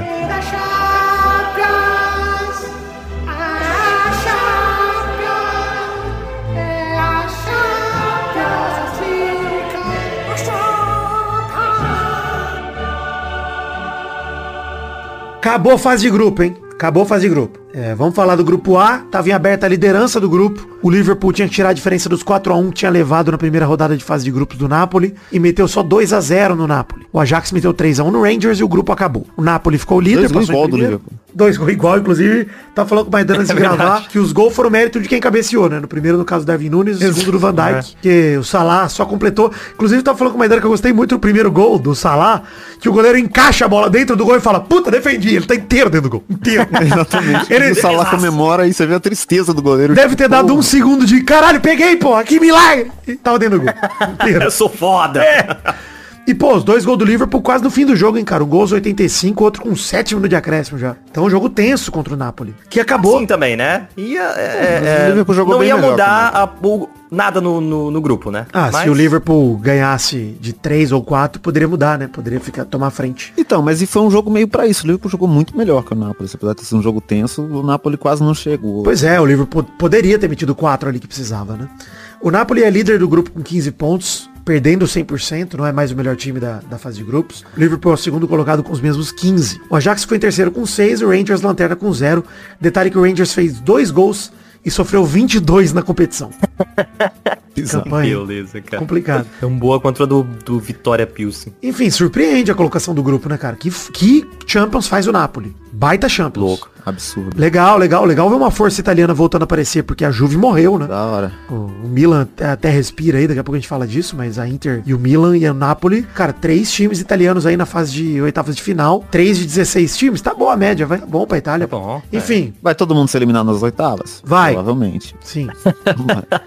Acabou a fase de grupo, hein? Acabou a fase de grupo. É, vamos falar do grupo A. Tava em aberta a liderança do grupo. O Liverpool tinha que tirar a diferença dos 4 a 1 que tinha levado na primeira rodada de fase de grupos do Napoli e meteu só 2 a 0 no Napoli. O Ajax meteu 3 a 1 no Rangers e o grupo acabou. O Napoli ficou líder, Dois gols passou igual do. Liverpool. Dois gols igual, inclusive. Tava falando com o Maidana antes de É verdade. gravar que os gols foram mérito de quem cabeceou, né? No primeiro, no caso do Darwin Nunes, no segundo do Van Dijk, que o Salah só completou. Inclusive, tava falando com o Maidana que eu gostei muito do primeiro gol do Salah, que o goleiro encaixa a bola dentro do gol e fala, puta, defendi. Ele tá inteiro dentro do gol. Inteiro. Exatamente. Ele- o Salah comemora e você vê a tristeza do goleiro. Deve ter dado um segundo de caralho, peguei, pô, que milagre! E tava dentro do gol. Eu sou foda. E, pô, os dois gols do Liverpool quase no fim do jogo, hein, cara? Um gol aos 85, outro com 7 minutos de acréscimo já. Então, um jogo tenso contra o Napoli. Que acabou. Sim também, né? Ia, é, é, o Liverpool jogou não bem ia melhor mudar a- o- nada no, no, no grupo, né? Ah, Mas- se o Liverpool ganhasse de 3 ou 4, poderia mudar, né? Poderia ficar, tomar frente. Então, mas e foi um jogo meio pra isso. O Liverpool jogou muito melhor que o Napoli. Apesar de ter sido um jogo tenso, o Napoli quase não chegou. Pois é, o Liverpool poderia ter metido 4 ali que precisava, né? O Napoli é líder do grupo com 15 pontos, perdendo 100%, não é mais o melhor time da, da fase de grupos. O Liverpool é o segundo colocado com os mesmos 15. O Ajax foi em terceiro com 6, o Rangers lanterna com 0. Detalhe que o Rangers fez dois gols e sofreu 22 na competição. Campanha Beleza, cara. complicado. Tão boa contra a do, do Vitória Pilsen. Enfim, surpreende a colocação do grupo, né, cara? Que, que Champions faz o Napoli? Baita Champions. Louco. Absurdo. Legal, legal, legal ver uma força italiana voltando a aparecer, porque a Juve morreu, né? Da hora. O, o Milan até respira aí, daqui a pouco a gente fala disso, mas a Inter e o Milan e o Napoli, cara, três times italianos aí na fase de oitavas de final, três de 16 times, tá boa a média, vai bom pra Itália. Tá bom, Enfim, Vai todo mundo ser eliminado nas oitavas? Vai. Provavelmente. sim.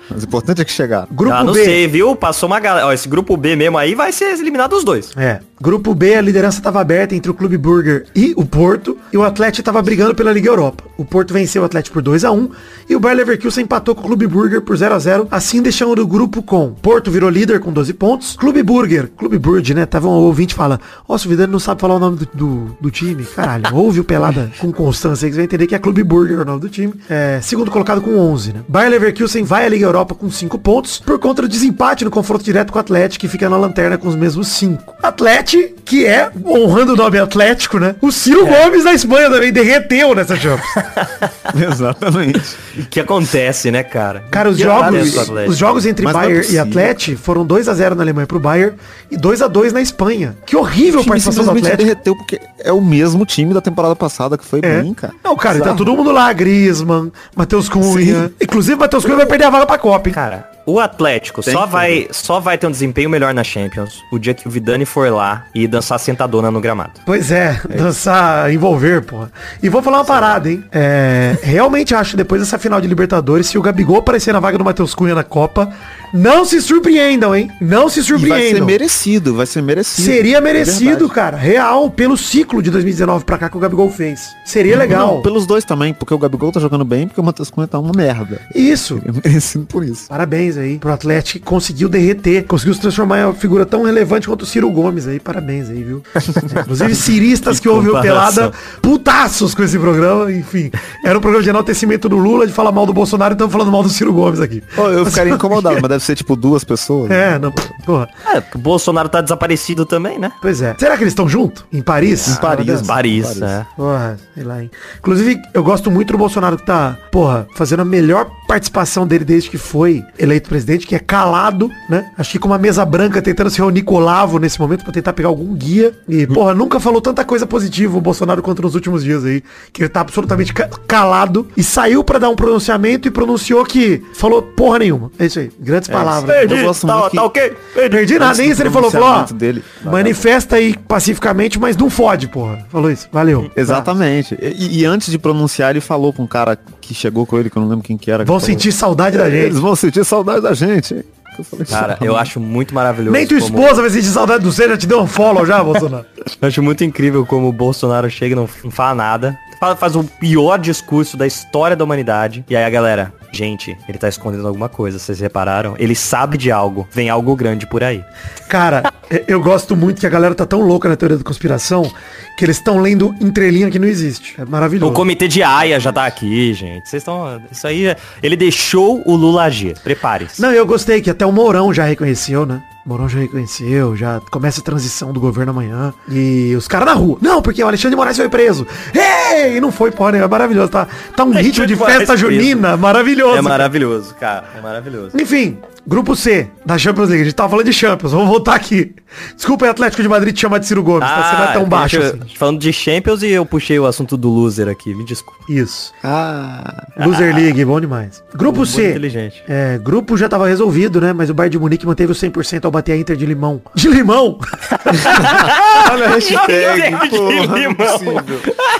Mas o importante é que chegaram. Grupo ah, não B. sei, viu? Passou uma galera. Ó, esse grupo B mesmo aí vai ser eliminado os dois. É. Grupo B, a liderança estava aberta entre o Clube Burger e o Porto, e o Atlético estava brigando pela Liga Europa. O Porto venceu o Atlético por 2 a 1 e o Bayer Leverkusen empatou com o Clube Burger por 0 a 0 assim deixando o grupo com Porto virou líder com 12 pontos, Clube Burger, Clube Burger, né, tava um ouvinte fala, se o Vidano não sabe falar o nome do, do, do time, caralho, ouve o Pelada com constância aí que você vai entender que é Clube Burger o nome do time. É, segundo colocado com 11, né. Bayer Leverkusen vai à Liga Europa com 5 pontos, por conta do desempate no confronto direto com o Atlético, que fica na lanterna com os mesmos 5. Atlético, que é, honrando o nome Atlético, né, o Ciro Gomes da Espanha também derreteu nessa Champions. Exatamente. O que acontece, né, cara? Cara, os jogos, os jogos entre Mas é Bayern e possível. Atlético foram 2 a 0 na Alemanha pro Bayern e 2 a 2 na Espanha. Que horrível a O time participação do Atlético. derreteu porque é o mesmo time da temporada passada que foi É. bem, cara. Não, cara, tá Bizarro. todo mundo lá, Griezmann, Matheus Cunha. Sim. Inclusive, Matheus Cunha vai perder a vaga pra Copa, hein? Cara, o Atlético Tem só vai, só vai ter um desempenho melhor na Champions o dia que o Vidani for lá e dançar sentadona no gramado. Pois é, dançar, envolver, porra. E vou falar uma parada, hein? É, realmente acho, depois dessa final de Libertadores, se o Gabigol aparecer na vaga do Matheus Cunha na Copa, não se surpreendam, hein? Não se E vai ser surpreendam. merecido, vai ser merecido. Seria É merecido, verdade. cara. Real, pelo ciclo de 2019 pra cá que o Gabigol fez. Seria legal. Não, pelos dois também, porque o Gabigol tá jogando bem, porque o Matheus Cunha tá uma merda. Isso. Seria merecido por isso. Parabéns aí pro Atlético que conseguiu derreter, conseguiu se transformar em uma figura tão relevante quanto o Ciro Gomes aí. Parabéns aí, viu? É, Inclusive, ciristas que ouvem o comparação. Pelada, putaços com esse programa. Enfim, era um programa de enaltecimento do Lula, de falar mal do Bolsonaro, então falando mal do Ciro Gomes aqui. Pô, eu ficaria incomodado, mas deve ser tipo duas pessoas. É, não, porra. É, porque o Bolsonaro tá desaparecido também, né? Pois é. Será que eles estão juntos? Em Paris? Em Paris? Paris, Paris. é. Porra, sei lá, hein. Inclusive, eu gosto muito do Bolsonaro que tá, porra, fazendo a melhor participação dele desde que foi eleito presidente, que é calado, né? Acho que com uma mesa branca tentando se reunir com o Olavo nesse momento pra tentar pegar algum guia. E, porra, nunca falou tanta coisa positiva o Bolsonaro quanto nos últimos dias aí. Que ele tá absolutamente ca- calado e saiu pra dar um pronunciamento e pronunciou que falou porra nenhuma. É isso aí. Grandes palavras. Eu gosto tá, muito que- tá ok? Perdi nada, Antes nem isso ele falou, falou, ó, dele. manifesta aí pacificamente, mas não fode, porra. Falou isso, valeu. Exatamente. E, e antes de pronunciar, ele falou com um cara que chegou com ele, que eu não lembro quem que era. que Vão falou, sentir saudade da gente. Eles vão sentir saudade da gente. hein?" Eu falei, Cara, "Tá eu bom." acho muito maravilhoso. Nem tua como- esposa vai sentir saudade do você, já te deu um follow já, Bolsonaro. Eu acho muito incrível como o Bolsonaro chega e não, não fala nada. Faz o pior discurso da história da humanidade. E aí a galera, gente, ele tá escondendo alguma coisa, vocês repararam? Ele sabe de algo, vem algo grande por aí. Cara, é- eu gosto muito que a galera tá tão louca na teoria da conspiração que eles estão lendo entrelinha que não existe. É maravilhoso. O comitê de Aia já tá aqui, gente. Vocês estão. Isso aí. é- Ele deixou o Lula agir. Prepare-se. Não, eu gostei que até o Mourão já reconheceu, né? Mourão já reconheceu, já começa a transição do governo amanhã. E os caras na rua. Não, porque o Alexandre de Moraes foi preso. Ei! Não foi, porra, né? É maravilhoso. Tá, tá um ritmo de festa junina maravilhoso. É maravilhoso, cara. É maravilhoso. Enfim, grupo C da Champions League. A gente tava falando de Champions, vamos voltar aqui. Desculpa aí, Atlético de Madrid te chamar de Ciro Gomes, tá? Você não é tão baixo eu- assim. Falando de Champions e eu puxei o assunto do loser aqui, me desculpa. Isso. Ah, Loser League, bom demais. Grupo Muito C. inteligente. É, grupo já tava resolvido, né? Mas o Bayern de Munique manteve o 100% ao bater a Inter de Limão. De Limão! olha a hashtag, De porra, não é limão.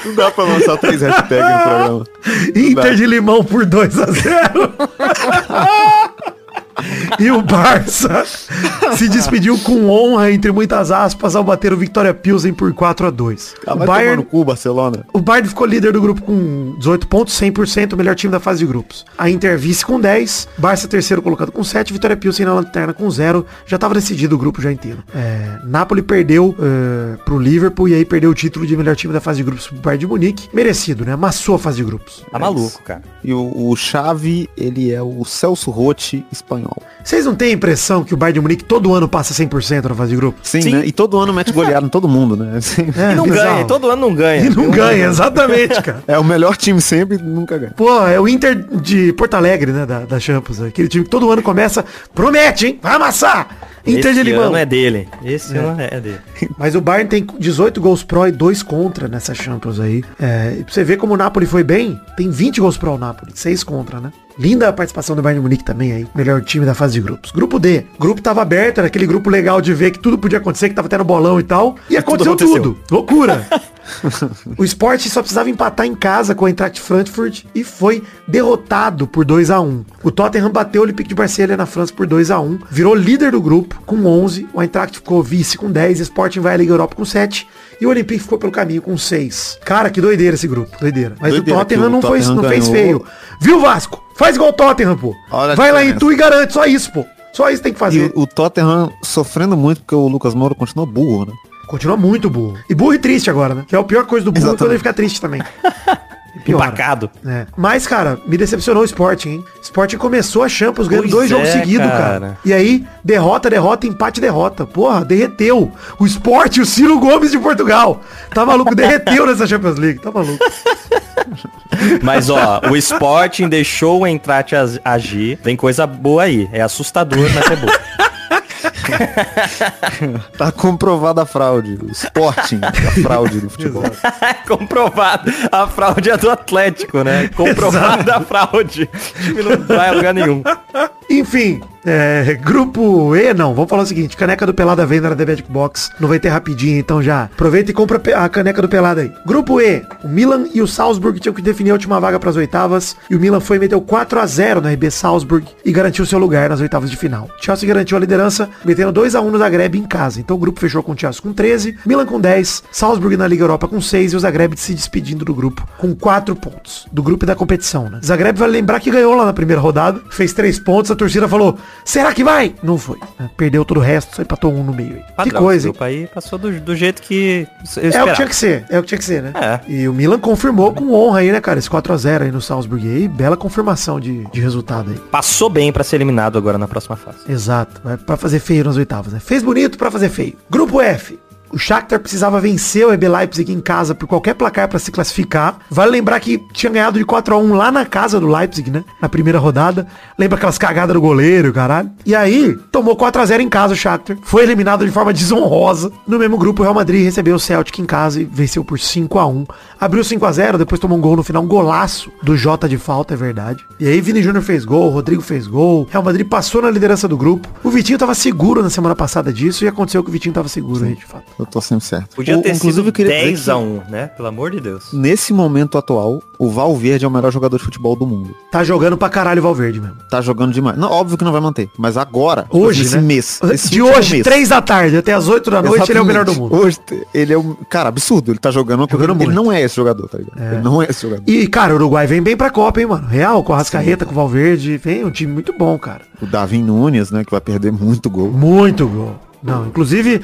Não dá pra lançar três hashtags no programa. Inter de Limão por 2 a 0 E o Barça se despediu com honra, entre muitas aspas, ao bater o Victoria Pilsen por 4 a 2 Ah, O Bayern no cu, Barcelona. O Bayern ficou líder do grupo com 18 pontos, 100% o melhor time da fase de grupos. A Inter vice com 10, Barça terceiro colocado com 7, Vitória Pilsen na lanterna com 0. Já estava decidido o grupo já inteiro. É, Napoli perdeu é, pro Liverpool e aí perdeu o título de melhor time da fase de grupos pro Bayern de Munique. Merecido, né? Amassou a fase de grupos. Tá maluco, cara. E o, o Xavi, ele é o Celso Rotti espanhol. Vocês não têm a impressão que o Bayern de Munique todo ano passa 100% na fase de grupos? Sim, Sim. né? E todo ano mete goleada em todo mundo, né? Assim, É, E não bizarro. ganha, todo ano não ganha. E não ganha, exatamente, cara. É o melhor time sempre e nunca ganha. Pô, é o Inter de Porto Alegre, né, da, da Champions. Aquele time que todo ano começa, promete, hein? Vai amassar! Inter de Esse Limão. ano é dele. Esse ano é dele. Mas o Bayern tem 18 gols pró e 2 contra nessa Champions aí. É, e pra você ver como o Napoli foi bem, tem 20 gols pró o Napoli, 6 contra, né? Linda a participação do Bayern Munique também aí. Melhor time da fase de grupos. Grupo D. O grupo tava aberto, era aquele grupo legal de ver que tudo podia acontecer, que tava tendo bolão e tal. E aconteceu tudo. aconteceu. Loucura. o Sport só precisava empatar em casa com a Eintracht Frankfurt e foi derrotado por 2 a 1 O Tottenham bateu o Olympique de Marselha na França por 2 a 1 virou líder do grupo com 11. O Eintracht ficou vice com 10. O Sporting vai à Liga Europa com 7. E o Olympique ficou pelo caminho com 6. Cara, que doideira esse grupo. Doideira. Mas Doideira o Tottenham o não, foi, Tottenham não fez feio. Viu, Vasco? Faz igual o Tottenham, pô. Olha vai lá em diferença. tu e garante. Só isso, pô. Só isso tem que E fazer. o, o Tottenham sofrendo muito porque o Lucas Moura continua burro, né? Continua muito burro. E burro e triste agora, né? Que é a pior coisa do burro é quando ele fica triste também. Piora. Empacado. É. Mas, cara, me decepcionou o Sporting, hein? Sporting começou a Champions ganhando dois é, jogos seguidos, cara. cara. E aí, derrota, derrota, empate, derrota. Porra, derreteu. O Sport, o Ciro Gomes de Portugal. Tá maluco? Derreteu nessa Champions League. Tá maluco. Mas ó, o Sporting deixou o Eintracht as- agir. Vem coisa boa aí. É assustador, mas é boa. Tá comprovada a fraude. O Sporting, a fraude do futebol. Comprovado. A fraude é do Atlético, né? Comprovada a fraude. O time não vai a lugar nenhum. Enfim, É, grupo E, não, vamos falar o seguinte, caneca do Pelada venda na The Magic Box, não vai ter rapidinho, então já aproveita e compra a caneca do Pelada aí. Grupo E, o Milan e o Salzburg tinham que definir a última vaga para as oitavas, e o Milan foi e meteu 4 a 0 no RB Salzburg e garantiu seu lugar nas oitavas de final. Chelsea garantiu a liderança, metendo 2 a 1 no Zagreb em casa, então o grupo fechou com o Chelsea com 13, Milan com 10, Salzburg na Liga Europa com 6 e o Zagreb se despedindo do grupo com 4 pontos, do grupo e da competição, né? Zagreb vai lembrar que ganhou lá na primeira rodada, fez 3 pontos, a torcida falou, será que vai? Não foi. né? Perdeu todo o resto, só empatou um no meio aí. Padrão, que coisa, hein? grupo aí passou do, do jeito que É o que tinha que ser, é o que tinha que ser, né? É. E o Milan confirmou com honra aí, né, cara? Esse 4x0 aí no Salzburg aí, bela confirmação de, de resultado aí. Passou bem pra ser eliminado agora na próxima fase. Exato, vai pra fazer feio nas oitavas, né? Fez bonito pra fazer feio. Grupo F. O Shakhtar precisava vencer o RB Leipzig em casa por qualquer placar pra se classificar. Vale lembrar que tinha ganhado de 4 a 1 lá na casa do Leipzig, né? Na primeira rodada. Lembra aquelas cagadas do goleiro, caralho? E aí, tomou 4 a 0 em casa o Shakhtar. Foi eliminado de forma desonrosa. No mesmo grupo, o Real Madrid recebeu o Celtic em casa e venceu por 5 a 1 Abriu 5 a 0 depois tomou um gol no final, um golaço do Jota de falta, é verdade. E aí, Vini Júnior fez gol, Rodrigo fez gol. Real Madrid passou na liderança do grupo. O Vitinho tava seguro na semana passada disso e aconteceu que o Vitinho tava seguro aí, de fato. Eu tô sempre certo. Podia O- ter inclusive, sido eu queria dizer 10 que a 1, né? Pelo amor de Deus. Nesse momento atual, o Valverde é o melhor jogador de futebol do mundo. Tá jogando pra caralho o Valverde mesmo. Tá jogando demais. Não, óbvio que não vai manter. Mas agora, Hoje, esse né? mês. esse de hoje, mês. 3 da tarde até as 8 da noite, ele é o melhor do Exatamente. mundo. Hoje, ele é o. Cara, absurdo. Ele tá jogando uma coisa. Jogando Ele não é esse jogador, tá ligado? Ele não é esse jogador. E, cara, o Uruguai vem bem pra Copa, hein, mano. Real, com a Rascaeta, com o Valverde. Vem um time muito bom, cara. O Davi Nunes, né? Que vai perder muito gol. Muito gol. Não, inclusive,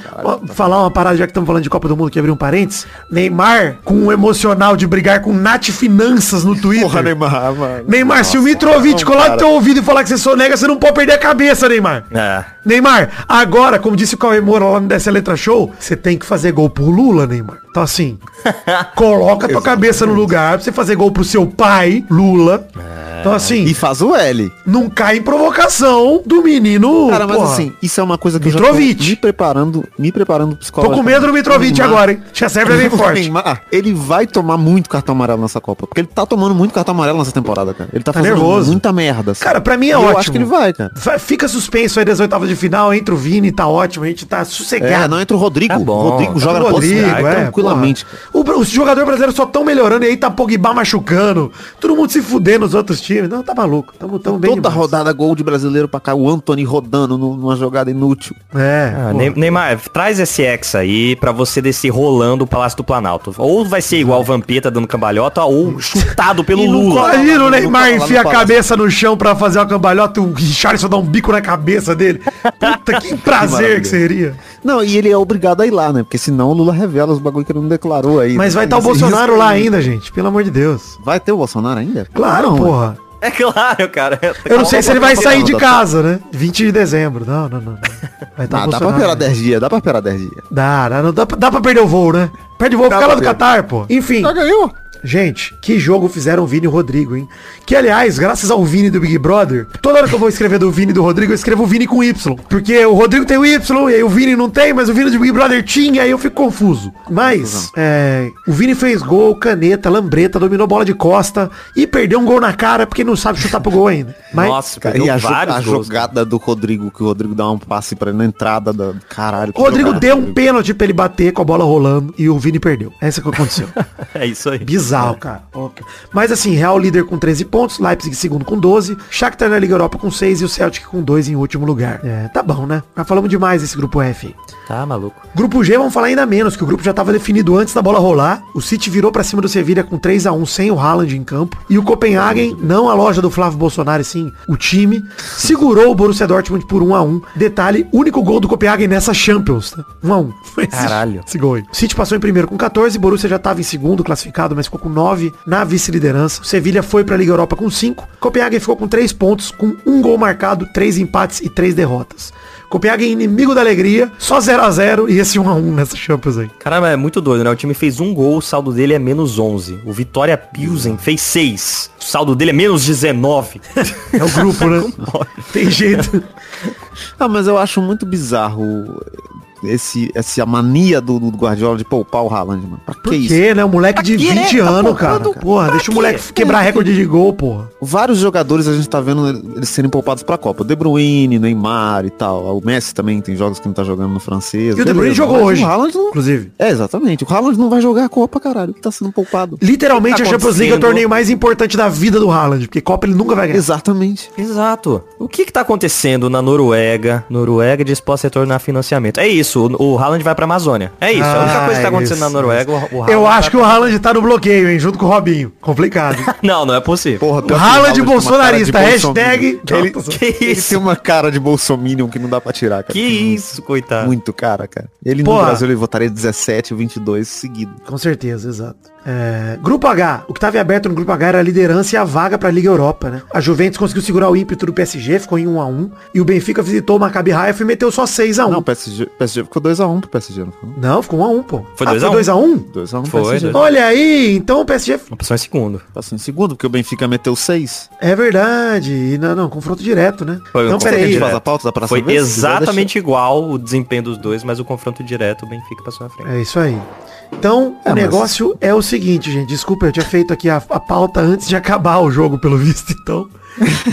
falar uma parada, já que estamos falando de Copa do Mundo, que abrir um parênteses. Neymar, com o emocional de brigar com Nath Finanças no Twitter. Neymar, mano. Neymar, se o Mitrovic não, colar no teu ouvido e falar que você sonega, você não pode perder a cabeça, Neymar. É. Neymar, agora, como disse o Cauê Moura lá no Dessa Letra Show, você tem que fazer gol pro Lula, Neymar. Então assim, coloca a tua cabeça no lugar pra você fazer gol pro seu pai, Lula. Então assim, E faz o L. não cai em provocação do menino. Cara, mas porra. assim, isso é uma coisa que eu Mitrovic. já tô me preparando, me preparando Tô psicologicamente. com medo do Mitrovic O Neymar- agora, hein? Já serve bem O forte. Neymar, ele vai tomar muito cartão amarelo nessa Copa. Porque ele tá tomando muito cartão amarelo nessa temporada, cara. Ele tá, Tá fazendo nervoso. muita merda. assim. Cara, pra mim é E ótimo. Eu acho que ele vai, cara. Fica suspenso aí das oitavas de final, entra o Vini, tá ótimo, a gente tá É, sossegado. não entra o Rodrigo. Tá bom. o Rodrigo joga O na Rodrigo, é, tranquilamente. O, bra- os jogadores brasileiros só tão melhorando e aí tá Pogba machucando. Todo mundo se fudendo nos outros times. Não, tá maluco. Tamo, tamo bem Toda demais. rodada gol de brasileiro pra cá. O Anthony rodando nu- numa jogada inútil. É. Ah. Ney- Neymar, traz esse ex aí pra você descer rolando o Palácio do Planalto. Ou vai ser igual o Vampeta dando cambalhota, ou chutado pelo E Lula. Imagina o Não Neymar enfia a cabeça no chão pra fazer uma cambalhota, o Richardson dá um bico na cabeça dele. Puta, que prazer que maravilha. seria. Não, e ele é obrigado a ir lá, né? Porque senão o Lula revela os bagulho que ele não declarou aí. Mas vai estar o Isso- Bolsonaro isso- lá ainda, gente. Pelo amor de Deus. Vai ter o Bolsonaro ainda? Claro, Não, porra. É claro, cara. Eu não sei se ele vai sair de Não, casa, né? 20 de dezembro. Não, não, não. Vai estar Ah, dá pra esperar 10 dias, dá pra esperar 10 dias. Dá, dá, não, dá, pra- dá pra perder o voo, né? Perde o voo, fica lá do. Qatar, pô. Enfim, Já ganhou. Gente, que jogo fizeram o Vini e o Rodrigo, hein? Que, aliás, graças ao Vini do Big Brother, toda hora que eu vou escrever do Vini e do Rodrigo, eu escrevo o Vini com Y. Porque o Rodrigo tem o Y, e aí o Vini não tem, mas o Vini do Big Brother tinha, aí eu fico confuso. Mas, é, o Vini fez gol, caneta, lambreta, dominou bola de costa e perdeu um gol na cara porque não sabe chutar pro gol ainda. Mas, Nossa, Cara, perdeu e a, a gols. jogada do Rodrigo, que o Rodrigo dá um passe pra ele na entrada da caralho. que o Rodrigo jogada, deu um Rodrigo. pênalti pra ele bater com a bola rolando e o Vini perdeu. Essa que aconteceu. É isso aí. Bizarro, cara. Ok. Mas assim, Real líder com 13 pontos, Leipzig segundo com 12, Shakhtar na Liga Europa com 6 e o Celtic com 2 em último lugar. É, tá bom, né? Já falamos demais desse grupo F. Tá maluco. Grupo G, vamos falar ainda menos, que o grupo já estava definido antes da bola rolar. O City virou pra cima do Sevilla com 3 a 1 sem o Haaland em campo. E o Copenhagen, não a loja do Flávio Bolsonaro, sim o time, segurou o Borussia Dortmund por 1 a 1 Detalhe, único gol do Copenhagen nessa Champions, tá? 1 a 1 Foi esse- Caralho. Esse gol aí. O City passou em primeiro com 14, Borussia já estava em segundo classificado, mas ficou com 9 na vice-liderança. O Sevilha foi pra Liga Europa com 5. Copenhagen ficou com 3 pontos, com um gol marcado, 3 empates e 3 derrotas. Copenhagen inimigo da alegria, só 0 a 0 e esse 1 a 1 nessa Champions aí. Caramba, é muito doido, né? O time fez um gol, o saldo dele é menos 11. O Vitória Pilsen fez 6. O saldo dele é menos 19. É o grupo, né? Tem jeito. Ah, mas eu acho muito bizarro esse, essa mania do, do Guardiola de poupar o Haaland, mano. Pra Por que isso? quê, né? Um moleque de quê, 20 né? Tá anos, cara. poupando Porra, pra deixa o moleque quebrar recorde de gol, porra. Vários jogadores a gente tá vendo eles serem poupados pra Copa. O De Bruyne, Neymar e tal. O Messi também tem jogos que não tá jogando no francês. E o De Bruyne jogou mas hoje. O Haaland não... Inclusive. É, exatamente. O Haaland não vai jogar a Copa, caralho. Que tá sendo poupado. Literalmente tá a Champions League é o torneio mais importante da vida do Haaland, porque Copa ele nunca vai ganhar. Exatamente. Exato. O que que tá acontecendo na Noruega? Noruega disposta a retornar financiamento. É isso, o, o Haaland vai pra Amazônia. É isso, a única Ah, coisa que tá acontecendo isso, na Noruega, o, o Haaland Eu acho que o Haaland tá no bloqueio, hein, junto com o Robinho. Complicado. Não, não é possível. Porra, O Haaland bolsonarista, hashtag- Ele, Que ele isso? tem uma cara de bolsominion que não dá pra tirar, cara. Que isso, coitado. Muito cara, cara. Ele Porra. no Brasil ele votaria 17 ou 22 seguido. Com certeza, exato. É, grupo H. O que estava aberto no Grupo H era a liderança e a vaga para a Liga Europa, né? A Juventus conseguiu segurar o ímpeto do PSG, ficou em 1 a 1 E o Benfica visitou o Maccabi Haifa e meteu só 6 a 1 Não, o PSG, PSG ficou 2x1 pro PSG, não foi? Não, ficou 1 a 1 pô. Foi Ah, 2 a 1? 2 a 1 2x1 pro Foi, PSG. dois- Olha aí, então o PSG... Pessoa em segundo. Passou em segundo, porque o Benfica meteu 6. É verdade. E não, não, confronto direto, né? Foi um então, confronto peraí. a pauta da próxima Foi vez? Exatamente igual o desempenho dos dois, mas o confronto direto, o Benfica passou na frente. É isso aí. Então, É, o mas- negócio é o seguinte, gente. Desculpa, eu tinha feito aqui a, a pauta antes de acabar o jogo, pelo visto, então.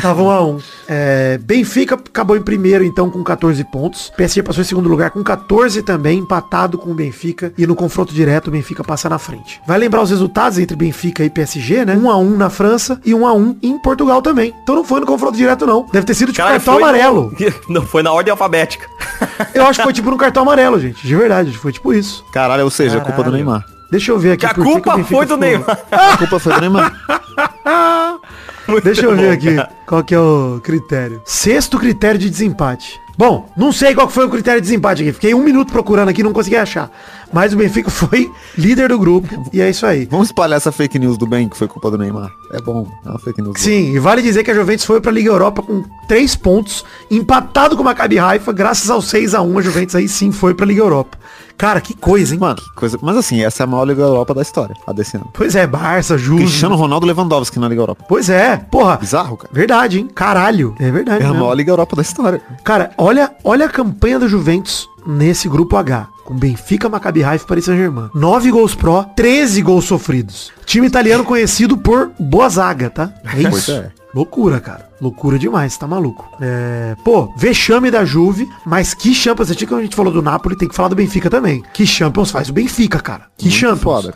Tava 1 a 1 é, Benfica acabou em primeiro, então, com 14 pontos. PSG passou em segundo lugar com 14 também, empatado com o Benfica. E no confronto direto, o Benfica passa na frente. Vai lembrar os resultados entre Benfica e PSG, né? 1 a 1 na França e 1 a 1 em Portugal também. Então não foi no confronto direto, não. Deve ter sido tipo Caralho, cartão foi amarelo. Não, foi na ordem alfabética. Eu acho que foi tipo no cartão amarelo, gente. De verdade, foi tipo isso. Caralho, ou seja, é culpa do Caralho. Neymar. Deixa eu ver aqui. Que a por que que o culpa Benfica foi do Neymar. A culpa foi do Neymar. Muito Deixa eu ver bom, aqui cara. qual que é o critério. Sexto critério de desempate. Bom, não sei qual foi o critério de desempate aqui. Fiquei um minuto procurando aqui e não consegui achar. Mas o Benfica foi líder do grupo. E é isso aí. Vamos espalhar essa fake news do bem que foi culpa do Neymar. É bom, é uma fake news. boa. Sim, e vale dizer que a Juventus foi pra Liga Europa com três pontos, empatado com o Maccabi Haifa, graças ao 6 a 1 a Juventus aí sim foi pra Liga Europa. Cara, que coisa, hein? Mano, que coisa. Mas assim, essa é a maior Liga Europa da história, a desse ano. Pois é, Barça, Juve. Cristiano Ronaldo Lewandowski na Liga Europa. Pois é, porra. Bizarro, cara. Verdade, hein? Caralho. É verdade. É a maior Liga Europa da história. Cara, olha, olha a campanha da Juventus nesse grupo H. Com Benfica, Maccabi Haifa e Paris Saint-Germain. 9 gols pró, 13 gols sofridos. Time italiano conhecido por boa zaga, tá? É Pois isso. é. Loucura, cara. Loucura demais, tá maluco. É... Pô, vexame da Juve, mas que Champions, tinha que a gente falou do Napoli, tem que falar do Benfica também. Que Champions faz o Benfica, cara. Que Muito Champions. foda.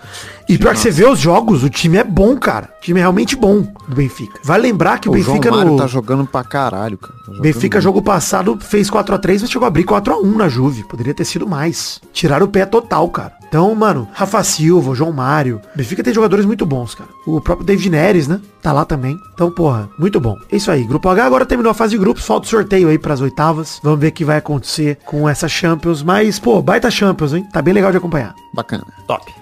E pior que você vê os jogos, o time é bom, cara. O time é realmente bom do Benfica. Vai lembrar que o, O João Benfica Mário no... tá jogando pra caralho, cara. Tá Benfica muito. jogo passado fez 4x3, mas chegou a abrir 4x1 na Juve. Poderia ter sido mais. Tiraram o pé total, cara. Então, mano, Rafa Silva, João Mário. Benfica tem jogadores muito bons, cara. O próprio David Neres, né? Tá lá também. Então, porra, muito bom. É isso aí. Grupo H agora terminou a fase de grupos. Falta o sorteio aí pras oitavas. Vamos ver o que vai acontecer com essa Champions. Mas, pô, baita Champions, hein? Tá bem legal de acompanhar. Bacana. Top.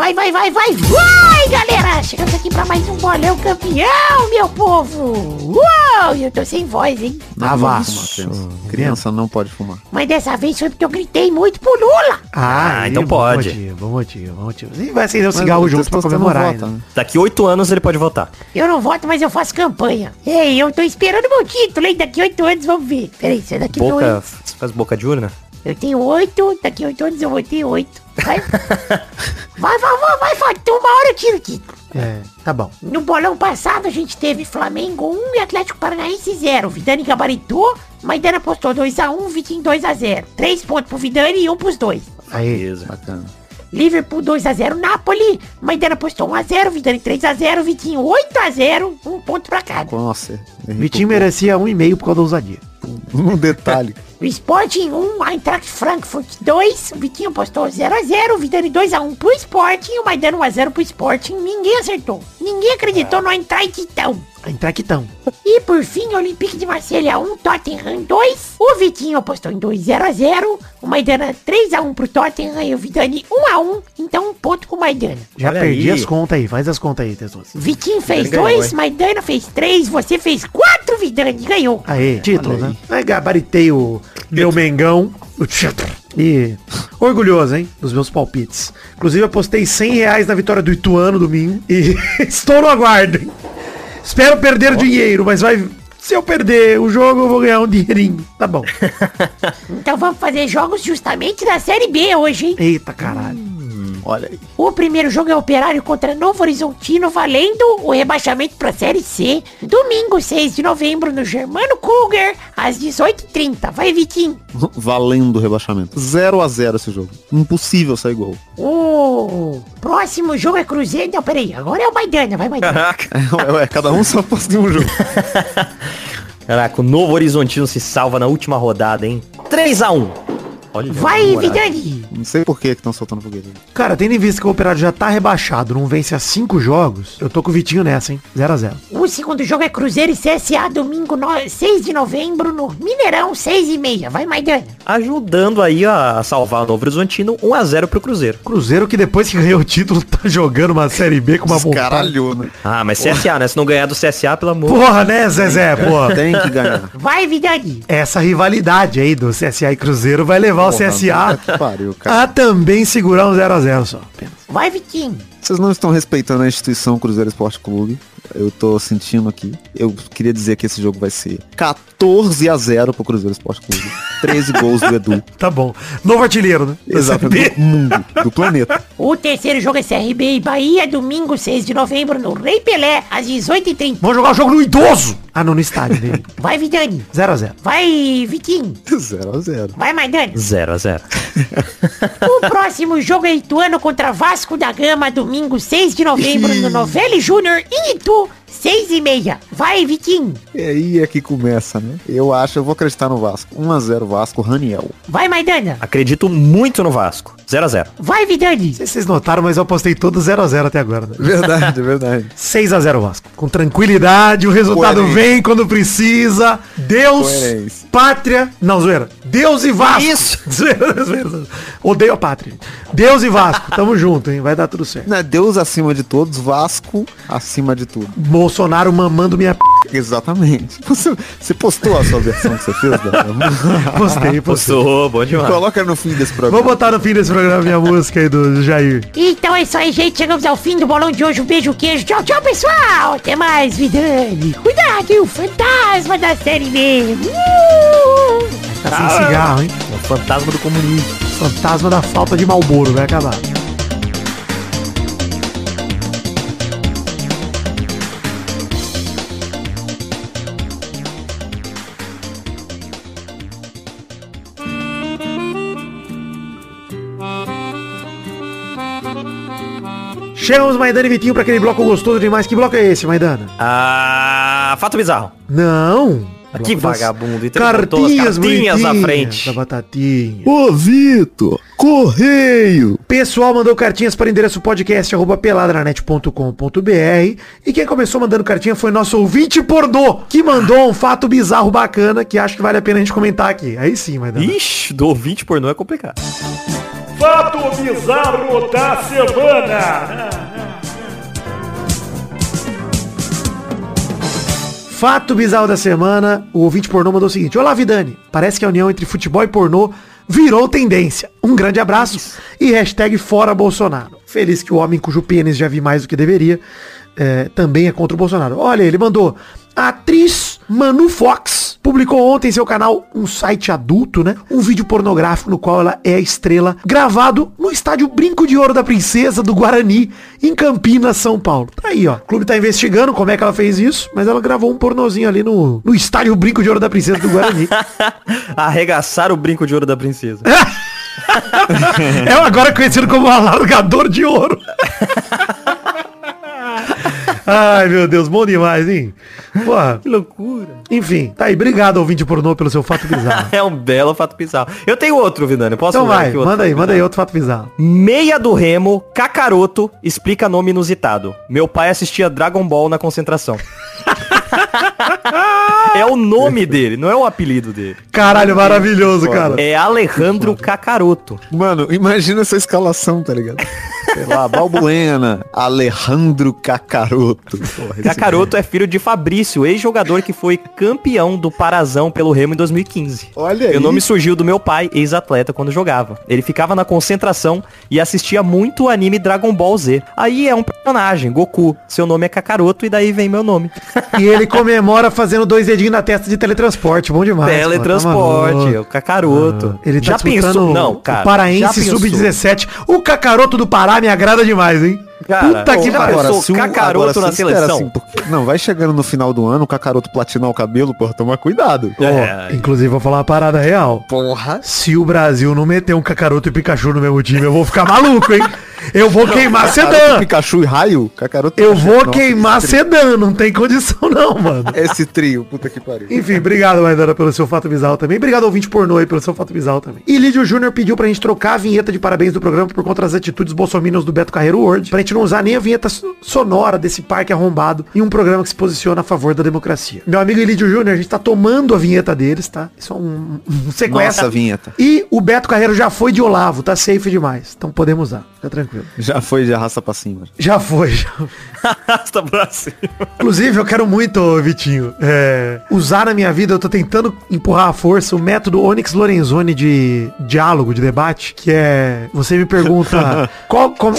Vai, vai, vai, vai, vai, galera! Chegamos aqui pra mais um bolão campeão, meu povo! Uau! E eu tô sem voz, hein? Ah, vá. fumar, criança. Não pode fumar. Mas dessa vez foi porque eu gritei muito pro Lula! Ah, então bom pode. motivo, bom motivo, bom motivo. E vai acender o Mas cigarro junto pra comemorar. vota, né? Daqui oito anos ele pode votar. Eu não voto, mas eu faço campanha. Ei, eu tô esperando meu título, hein? Daqui oito anos vamos ver. Peraí, isso é daqui pra Boca, oito. você faz boca de urna? Eu tenho oito, daqui oito anos eu vou ter oito. Vai, vai, vai, vai, vai, vai, então uma hora eu tiro título. É, tá bom. No bolão passado a gente teve Flamengo 1 e Atlético Paranaense 0. Vidani gabaritou, Maidana apostou 2x1, Vitinho 2x0. 3 pontos pro Vidani e 1 pros dois. Aí. Beleza. Bacana. Liverpool 2x0 Napoli, Maidana apostou 1x0, Vidani 3x0, Vitinho 8x0, 1 ponto pra cada. Nossa. Vitinho merecia um e meio por causa da ousadia. Um detalhe. O Sporting 1, Eintracht Frankfurt 2. O Vitinho postou 0x0. O Vidani 2x1 pro Sporting. O Maidana 1x0 pro Sporting. Ninguém acertou. Ninguém acreditou no Eintracht então. Entraquitão. E por fim, Olympique de Marselha 1, Tottenham 2. O Vitinho apostou em 2 0x0. O Maidana 3x1 pro Tottenham e o Vidani 1x1. Então um ponto com o Maidana. Já Olha perdi aí. as contas aí. Faz as contas aí, Testoso. Vitinho fez Vidani ganhou, 2, hein? Maidana fez 3, você fez 4, Vidani ganhou. Aê, título, Olha né? Aí gabaritei o meu Mengão, o título. E orgulhoso, hein, dos meus palpites. Inclusive, eu apostei 100 reais na vitória do Ituano domingo e estou no aguardo, hein? Espero perder dinheiro, mas vai... Se eu perder o jogo, eu vou ganhar um dinheirinho. Tá bom. Então vamos fazer jogos justamente da Série B hoje, hein? Eita, caralho. Olha aí. O primeiro jogo é Operário contra Novo Horizontino, valendo o rebaixamento pra Série C. Domingo, 6 de novembro, no Germano Kruger, às 18h30. Vai, Vitinho. Valendo o rebaixamento. 0 a 0 esse jogo. Impossível sair gol. O próximo jogo é Cruzeiro. Não, peraí. Agora é o Maidana. Vai, Maidana. Caraca. É, ué, cada um só aposta em um jogo. Caraca, o Novo Horizontino se salva na última rodada, hein? 3x1. Olha, Vai. Vidani. Não sei por que estão soltando foguete. Cara, tendo em vista que o Operário já tá rebaixado, não vence há cinco jogos, eu tô com o Vitinho nessa, hein? 0x0. O segundo jogo é Cruzeiro e CSA, domingo, no... 6 de novembro, no Mineirão, 6 e meia. Vai, Maidana. Ajudando aí a salvar o Novo Horizontino, 1x0 pro Cruzeiro. Cruzeiro que depois que ganhou o título tá jogando uma Série B com uma vontade. Descaralhou, né? Ah, mas CSA, né? Se não ganhar do CSA, pelo amor. Porra, né, Zezé? Porra. Tem que ganhar. Vai, Vidani. Essa rivalidade aí do CSA e Cruzeiro vai levar o Porra, CSA que pariu, cara. a também segurar um 0x0 só. Vai, Vitinho. Vocês não estão respeitando a instituição Cruzeiro Esporte Clube. Eu tô sentindo aqui. Eu queria dizer que esse jogo vai ser 14 a 0 pro Cruzeiro Esporte Clube. 13 gols do Edu. Tá bom. Novo artilheiro, né? Exato, do mundo, do planeta. O terceiro jogo é CRB e Bahia, domingo, 6 de novembro, no Rei Pelé, às 18h30. Vamos jogar o jogo no idoso. Ah, não, no estádio dele. Vai, Vidani. 0x0. Vai, Vitinho. 0 a 0 Vai, Maidana. 0x0. O próximo jogo é Ituano contra Vasco da Gama, domingo, 6 de novembro, no Novelli Júnior, em Itu, 6 e meia. Vai, Vitinho. E aí é que começa, né? Eu acho, eu vou acreditar no Vasco. 1 a 0 Vasco, Raniel. Vai, Maidana. Acredito muito no Vasco. 0x0. Vai, Vidani. Não sei se vocês notaram, mas eu apostei todo 0x0 até agora. Né? Verdade, verdade. 6x0 Vasco. Com tranquilidade, o resultado Coerência. vem quando precisa. Deus, Coerência. pátria. Não, zoeira. Deus e Vasco. Isso. Zoeira, zoeira. Odeio a pátria. Deus e Vasco. Tamo junto, hein? Vai dar tudo certo. Né, Deus acima de todos, Vasco acima de tudo. Bolsonaro mamando minha p. Exatamente. Você, você postou a sua versão que você fez? Da... Postei, postei. Postou, bom demais. Coloca no fim desse programa. Vou botar no fim desse programa minha música aí do Jair. Então é isso aí, gente. Chegamos ao fim do bolão de hoje. Um beijo, queijo. Tchau, tchau, pessoal. Até mais, Vidani. Cuidado, o fantasma da série B. Uh! Tá sem cigarro, hein? É o fantasma do comunismo. Fantasma da falta de Malboro, vai acabar. Chegamos, Maidana e Vitinho, pra aquele bloco gostoso demais. Que bloco é esse, Maidana? Ah, fato bizarro. Não. Que Bloco das vagabundo. Então as Cartinhas, cartinhas à frente. Da batatinha. Ô, Vitor, correio. Pessoal mandou cartinhas para o endereço podcast arroba peladranet.com.br e quem começou mandando cartinha foi nosso ouvinte pornô, que mandou um fato bizarro bacana que acho que vale a pena a gente comentar aqui. Aí sim, mas Ixi, do ouvinte pornô é complicado. Fato bizarro da semana. Fato bizarro da semana, o ouvinte pornô mandou o seguinte. Olá, Vidani. Parece que a união entre futebol e pornô virou tendência. Um grande abraço e hashtag fora Bolsonaro. Feliz que o homem cujo pênis já vi mais do que deveria é, também é contra o Bolsonaro. Olha, ele mandou. Atriz Manu Fox publicou ontem em seu canal um site adulto, né? Um vídeo pornográfico no qual ela é a estrela, gravado no estádio Brinco de Ouro da Princesa do Guarani, em Campinas, São Paulo. Tá aí, ó. O clube tá investigando como é que ela fez isso, mas ela gravou um pornozinho ali no, no estádio Brinco de Ouro da Princesa do Guarani. Arregaçar o brinco de ouro da princesa. é agora conhecido como alargador de ouro. Ai, meu Deus, bom demais, hein? Porra. que loucura. Enfim, tá aí. Obrigado, ouvinte pornô, pelo seu fato bizarro. É um belo fato bizarro. Eu tenho outro, Vidani. Posso Então vai, aqui outro manda aí, manda aí outro fato bizarro. Meia do Remo, Kakaroto, explica nome inusitado. Meu pai assistia Dragon Ball na concentração. é o nome dele, não é o apelido dele. Caralho, maravilhoso, cara. É Alejandro Kakaroto. Mano, imagina essa escalação, tá ligado? Sei lá, Balbuena, Alejandro Cacaroto. Porra, esse Kakaroto é filho de Fabrício, ex-jogador que foi campeão do Parazão pelo Remo em 2015. Olha aí. E o nome surgiu do meu pai, ex-atleta, quando jogava. Ele ficava na concentração e assistia muito o anime Dragon Ball Z. Aí é um personagem, Goku. Seu nome é Kakaroto e daí vem meu nome. E ele comemora fazendo dois dedinhos na testa de teletransporte. Bom demais. tá Teletransporte, maluco. o Kakaroto. Ah, Ele tá já pensou? Não, o cara. já Paraense pensou? Sub-17. O Cacaroto do Pará me agrada demais, hein? Cara, Puta que pariu. pensou? se o- Kakaroto agora, na seleção. assim, porque- não, vai chegando no final do ano, o Cacaroto platinar o cabelo, porra, toma cuidado. É, Inclusive, vou falar uma parada real. Porra. Se o Brasil não meter um Cacaroto e Pikachu no mesmo time, eu vou ficar maluco, hein? Eu vou queimar Cacaroto, sedã. Pikachu e Raio, Cacaroto... Eu vou Nossa, queimar sedã, não tem condição não, mano. Esse trio, puta que pariu. Enfim, obrigado, Maidana, pelo seu fato bizarro também. Obrigado, ouvinte pornô aí, pelo seu fato bizarro também. E Lídio Júnior pediu pra gente trocar a vinheta de parabéns do programa por conta das atitudes bolsominions do Beto Carreiro World, pra gente não usar nem a vinheta so- sonora desse parque arrombado em um programa que se posiciona a favor da democracia. Meu amigo Lídio Júnior, a gente tá tomando a vinheta deles, tá? Isso é um, um sequestro. Nossa, vinheta. E o Beto Carreiro já foi de Olavo, tá safe demais. Então podemos usar, fica tranquilo. Já foi de arrasta pra cima. Já foi, já. Arrasta pra cima. Inclusive, eu quero muito, Vitinho, é, usar na minha vida, eu tô tentando empurrar à força o método Onyx Lorenzoni de diálogo, de debate, que é, você me pergunta, qual, como,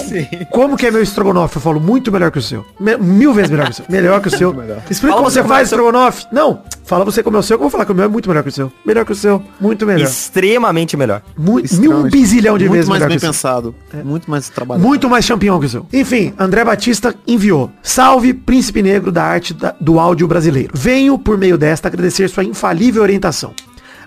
como que é meu estrogonofe? Eu falo, muito melhor que o seu. Me- mil vezes melhor que o seu. Melhor que o seu. Explica Fala como você faz é estrogonofe. Não, fala você como é o seu, que eu vou falar que o meu é muito melhor que o seu. Melhor que o seu. Muito melhor. Extremamente melhor. Mu- mil Extremamente. bizilhão de Muito vezes mais melhor bem que o seu. pensado. Muito mais trabalhado. Muito mais campeão que o seu. Enfim, André Batista enviou. Salve, príncipe negro da arte da- do áudio brasileiro. Venho, por meio desta, agradecer sua infalível orientação.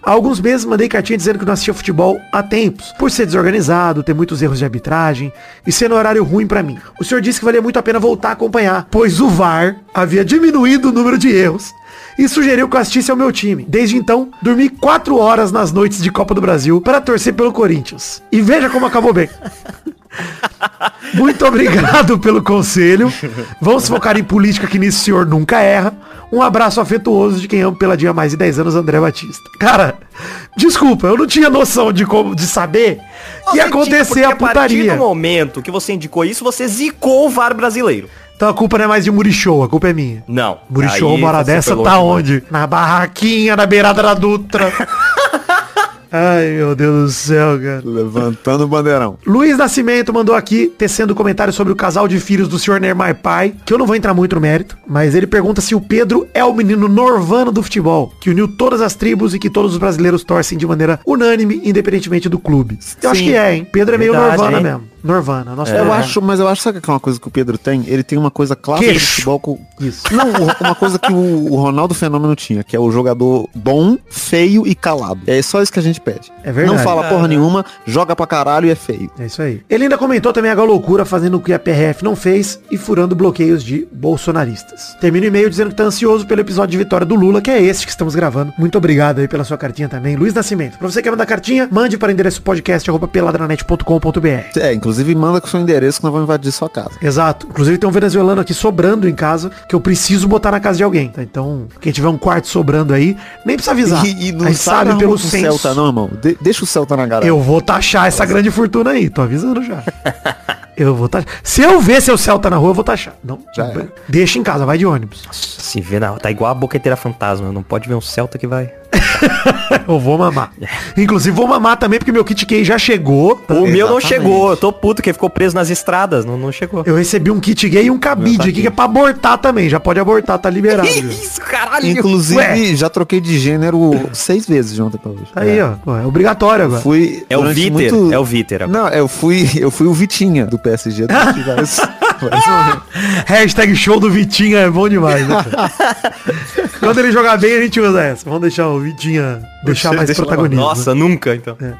Há alguns meses mandei cartinha dizendo que não assistia futebol há tempos, por ser desorganizado, ter muitos erros de arbitragem e ser no horário ruim pra mim. O senhor disse que valia muito a pena voltar a acompanhar, pois o VAR havia diminuído o número de erros e sugeriu que eu assistisse ao meu time. Desde então, dormi quatro horas nas noites de Copa do Brasil para torcer pelo Corinthians. E veja como acabou bem. Muito obrigado pelo conselho. Vamos focar em política que nisso o senhor nunca erra. Um abraço afetuoso de quem ama pela dia há mais de 10 anos, André Batista. Cara, desculpa, eu não tinha noção de como de saber que ia acontecer a A partir putaria. do momento que você indicou isso, você zicou o VAR brasileiro. Então a culpa não é mais de Murichou, a culpa é minha. Não. Murichou, uma hora dessa, tá onde? Na barraquinha, na beirada da Dutra. Ai, meu Deus do céu, cara. Levantando o bandeirão. Luiz Nascimento mandou aqui, tecendo comentário sobre o casal de filhos do Sr. Neymar Pai, que eu não vou entrar muito no mérito, mas ele pergunta se o Pedro é o menino norvano do futebol, que uniu todas as tribos e que todos os brasileiros torcem de maneira unânime, independentemente do clube. Eu acho Sim. que é, hein? Pedro é meio Verdade, norvana hein? mesmo. Norvana, nosso Eu Norvana. acho, mas eu acho, sabe que é uma coisa que o Pedro tem? Ele tem uma coisa clássica do Queixo. futebol com... Isso. Não, uma coisa que o, o Ronaldo Fenômeno tinha, que é o jogador bom, feio e calado. É só isso que a gente pede. É verdade. Não fala porra nenhuma, joga pra caralho e é feio. É isso aí. Ele ainda comentou também a loucura fazendo o que a PRF não fez e furando bloqueios de bolsonaristas. Termina o e-mail dizendo que tá ansioso pelo episódio de vitória do Lula, que é esse que estamos gravando. Muito obrigado aí pela sua cartinha também. Luiz Nascimento. Pra você que quer mandar cartinha, mande para o endereço podcast arroba peladranet.com.br. É, inclusive manda com o seu endereço que nós vamos invadir sua casa. Exato. Inclusive tem um venezuelano aqui sobrando em casa que eu preciso botar na casa de alguém. tá? Então, quem tiver um quarto sobrando aí, nem precisa avisar. E, e não sabe sabe pelo senso. Celta não, irmão. De- deixa o Celta na garagem. Eu vou taxar essa grande fortuna aí, tô avisando já. Eu vou taxar. Se eu ver seu Celta na rua, eu vou taxar. Não, Já é. deixa em casa, vai de ônibus. Se vê, não, tá igual a boqueteira fantasma. Não pode ver um Celta que vai. Eu vou mamar. Inclusive, vou mamar também, porque meu kit gay já chegou. tá? O meu não Exatamente. chegou. Eu tô puto que ficou preso nas estradas. Não, não chegou. Eu recebi um kit gay e um cabide aqui que é pra abortar também. Já pode abortar, tá liberado. Isso, caralho. Inclusive, Ué. já troquei de gênero seis vezes de ontem pra hoje. Tá aí, ó. Pô, é obrigatório agora. Fui É o Viter. muito- É o Viter. agora. Não, eu fui, eu fui o Vitinha do PSG. vários- vários momentos. Hashtag show do Vitinha é bom demais, né? Quando ele jogar bem, a gente usa essa. Vamos deixar o Vitinha deixar mais Deixa lá. protagonismo. Nossa, nunca, então. É.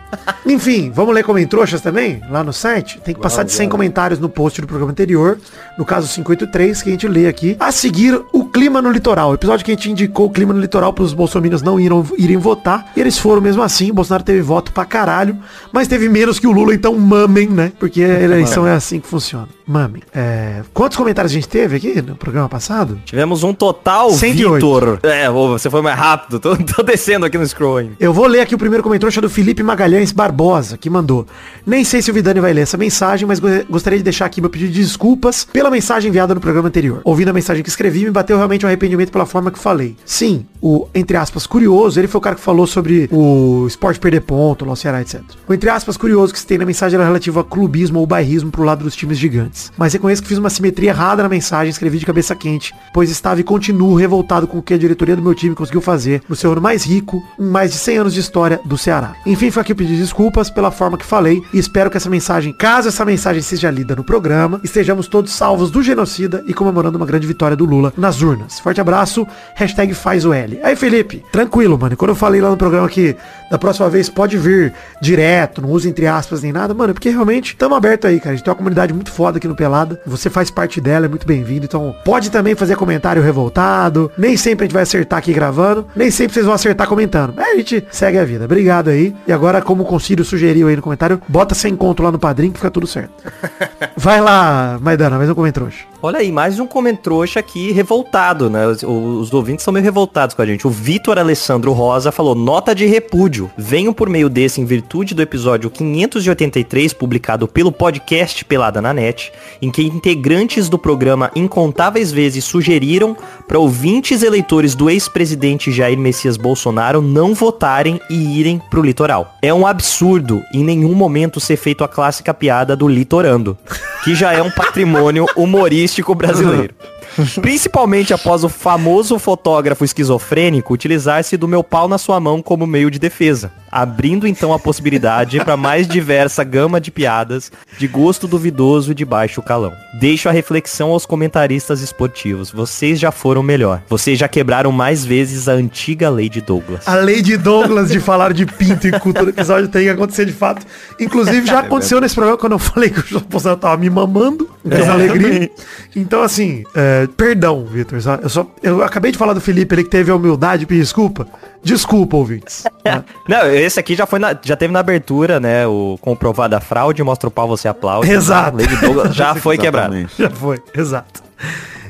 Enfim, vamos ler comentroxas também? Lá no site? Tem que passar de 100 comentários no post do programa anterior. No caso 583, que a gente lê aqui. A seguir, o clima no litoral. O episódio que a gente indicou o clima no litoral para os bolsominions não irem, irem votar. E eles foram mesmo assim. O Bolsonaro teve voto pra caralho. Mas teve menos que o Lula, então mamem, né? Porque a eleição é assim que funciona. Mamem. É, quantos comentários a gente teve aqui no programa passado? Tivemos um total, 108. Vitor. É, você foi mais rápido. Tô, tô descendo aqui no scroll ainda. Eu vou ler aqui o primeiro comentário do Felipe Magalhães Barbosa, que mandou. Nem sei se o Vidani vai ler essa mensagem, mas go- gostaria de deixar aqui meu pedido de desculpas pela mensagem enviada no programa anterior. Ouvindo a mensagem que escrevi, me bateu realmente um arrependimento pela forma que falei. Sim, o, entre aspas, curioso, ele foi o cara que falou sobre o esporte perder ponto, o Ceará, etc. O, entre aspas, curioso que se tem na mensagem era relativo a clubismo ou bairrismo pro lado dos times gigantes. Mas reconheço que fiz uma simetria errada na mensagem, escrevi de cabeça quente, pois estava e continuo revoltado com o que a diretoria do meu time conseguiu fazer no seu ano mais rico, mais de 100 anos de história do Ceará. Enfim, foi aqui pedir desculpas pela forma que falei e espero que essa mensagem, caso essa mensagem seja lida no programa, estejamos todos salvos do genocida e comemorando uma grande vitória do Lula nas urnas. Forte abraço, hashtag faz o L. Aí, Felipe, tranquilo, mano. Quando eu falei lá no programa que da próxima vez pode vir direto, não use entre aspas nem nada, mano, é porque realmente estamos abertos aí, cara. A gente tem uma comunidade muito foda aqui no Pelada. Você faz parte dela, é muito bem-vindo. Então, pode também fazer comentário revoltado. Nem sempre a gente vai acertar aqui gravando. Nem sempre vocês vão acertar comentando. Aí a gente segue a vida. Obrigado aí. E agora, como o Concílio sugeriu aí no comentário, bota sem conto lá no padrinho que fica tudo certo. Vai lá, Maidana, mais um comentário. Olha aí, mais um comentrouxa aqui revoltado, né? Os, os ouvintes são meio revoltados com a gente. O Vitor Alessandro Rosa falou, nota de repúdio. Venho por meio desse em virtude do episódio 583, publicado pelo podcast Pelada na Net, em que integrantes do programa incontáveis vezes sugeriram para ouvintes eleitores do ex-presidente Jair Messias Bolsonaro não votarem e irem pro litoral. É um absurdo em nenhum momento ser feito a clássica piada do litorando, que já é um patrimônio humorístico brasileiro. Principalmente após o famoso fotógrafo esquizofrênico utilizar-se do meu pau na sua mão como meio de defesa, abrindo então a possibilidade para mais diversa gama de piadas de gosto duvidoso e de baixo calão. Deixo a reflexão aos comentaristas esportivos. Vocês já foram melhor. Vocês já quebraram mais vezes a antiga lei de Douglas. A lei de Douglas de falar de pinto em cultura episódio tem que acontecer de fato. Inclusive, já aconteceu nesse programa quando eu falei que o Bolsonaro tava me mamando. Uma alegria. Então, assim, é, perdão, Vitor. Eu, só, eu acabei de falar do Felipe, ele que teve a humildade de pedir desculpa. Desculpa, ouvintes. Não, esse aqui já foi na- já teve na abertura, né? O comprovada fraude, mostra o pau, você aplaude. Exato. Douglas já foi. Exatamente. Já foi, exato.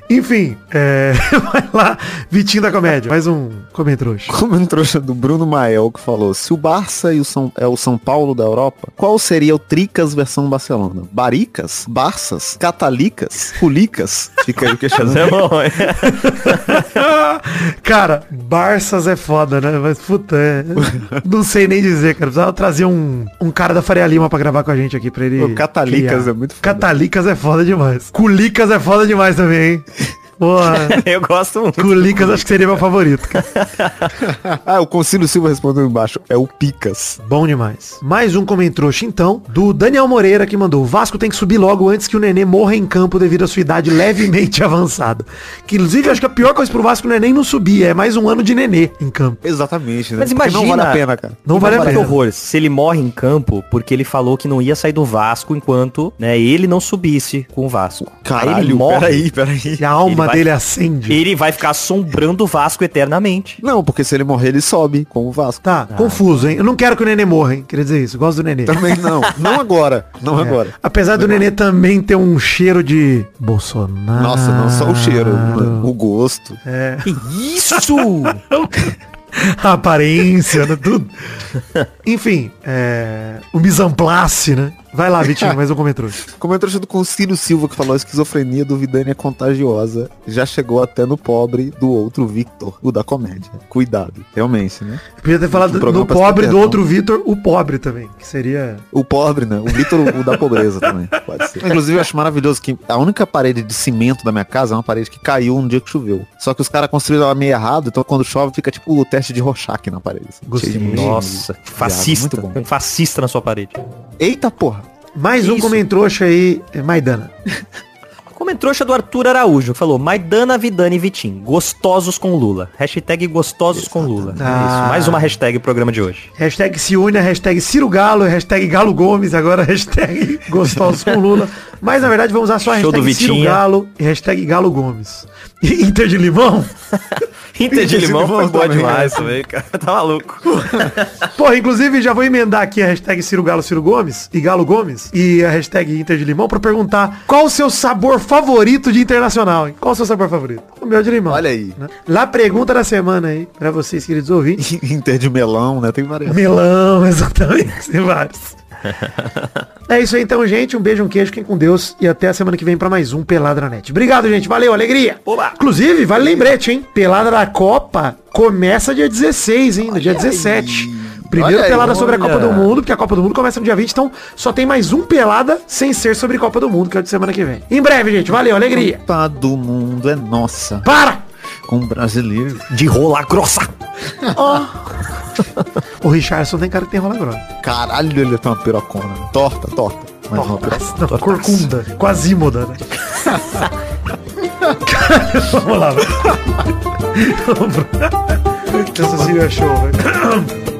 Enfim, é, vai lá, Vitinho da Comédia. Mais um comentário. Comentário do Bruno Mael que falou: se o Barça e o São, é o São Paulo da Europa, qual seria o Tricas versão Barcelona? Baricas? Barças? Catalicas? Fulicas? Fica aí o questionamento. É bom, é. Cara, Barças é foda, né? Mas puta, é... não sei nem dizer, cara. Precisava trazer um, um cara da Faria Lima pra gravar com a gente aqui pra ele. Pô, Catalicas criar. é muito foda. Catalicas é foda demais. Culicas é foda demais também, hein? Porra. Eu gosto muito. Culicas acho que seria meu favorito, cara. ah, o Concílio Silva respondeu embaixo: é o Picas. Bom demais. Mais um comentrouxa, então, do Daniel Moreira, que mandou. O Vasco tem que subir logo antes que o Nenê morra em campo devido à sua idade levemente avançada. Que, inclusive, acho que a pior coisa pro Vasco não é nem não subir, é mais um ano de Nenê em campo. Exatamente, né? Mas Porque imagina. não vale a pena, cara. Não vale a que pena. horror. Se ele morre em campo, porque ele falou que não ia sair do Vasco enquanto né, ele não subisse com o Vasco. Aí ele Caralho, morre. peraí, peraí. A alma Ele vai- dele acende. Ele vai ficar assombrando o Vasco eternamente. Não, porque se ele morrer, ele sobe com o Vasco. Tá, confuso, hein? Eu não quero que o Nenê morra, hein? Queria dizer isso. eu Gosto do Nenê. Também não. Não agora. Não agora. Apesar do Nenê também ter um cheiro de Bolsonaro. Nossa, não só o cheiro, o gosto. É. Que isso? A aparência, né? Tudo. Enfim, é... o misamplace, né? Vai lá, Vitinho, mais um comentário. Comentário do Concílio Silva que falou a esquizofrenia do Vidani é contagiosa. Já chegou até no pobre do outro Victor, o da comédia. Cuidado. Realmente, né? Podia ter falado do parece pobre do é, outro Vitor, o pobre também. Que seria. O pobre, né? O Victor, o da pobreza também. Pode ser. Inclusive, eu acho maravilhoso que a única parede de cimento da minha casa é uma parede que caiu um dia que choveu. Só que os caras construíram ela meio errado, então quando chove fica tipo o teste de Rorschach na parede. assim. Gostei. Nossa, viado, fascista. Muito Tem bom. um fascista na sua parede. Eita porra. Mais um Isso. comentrouxa aí, é, Maidana. Comentrouxa do Arthur Araújo, que falou Maidana, Vidani e Vitim, gostosos com Lula. Hashtag gostosos com Lula. É Ah. isso, mais uma hashtag programa de hoje. Hashtag se une, hashtag Ciro Galo, hashtag Galo Gomes, agora hashtag Gostosos com Lula. Mas na verdade vamos usar só a Show do hashtag Ciro. Galo e hashtag Galo Gomes. Inter de Limão? Inter de limão foi boa também, demais é. também, cara. Tá maluco. Porra, inclusive já vou emendar aqui a hashtag Ciro Galo Ciro Gomes e Galo Gomes e a hashtag Inter de Limão pra perguntar qual o seu sabor favorito de internacional, hein? Qual o seu sabor favorito? O meu de limão. Olha aí. né? Lá pergunta da semana aí, pra vocês, queridos ouvintes. Inter de melão, né? Tem várias. Melão, exatamente. Tem vários. É isso aí então, gente. Um beijo, um queijo, fiquem com Deus. E até a semana que vem pra mais um Pelada na Net. Obrigado, gente. Valeu, alegria. Inclusive, vale lembrete, hein? Pelada da Copa começa dia 16, hein? No dia 17. Primeiro Olha aí, pelada sobre a Copa do Mundo, porque a Copa do Mundo começa no dia 20, então só tem mais um pelada sem ser sobre Copa do Mundo, que é de semana que vem. Em breve, gente. Valeu, alegria. Copa do mundo é nossa. Para! Com o brasileiro. De rola grossa. O Richardson tem cara que tem rola grossa. Caralho, ele tem uma pirocona. Torta, torta. Mais uma pirocona. Não, corcunda. Quasímoda, né? Vamos lá, velho. Vamos pro- Essa seria show, velho.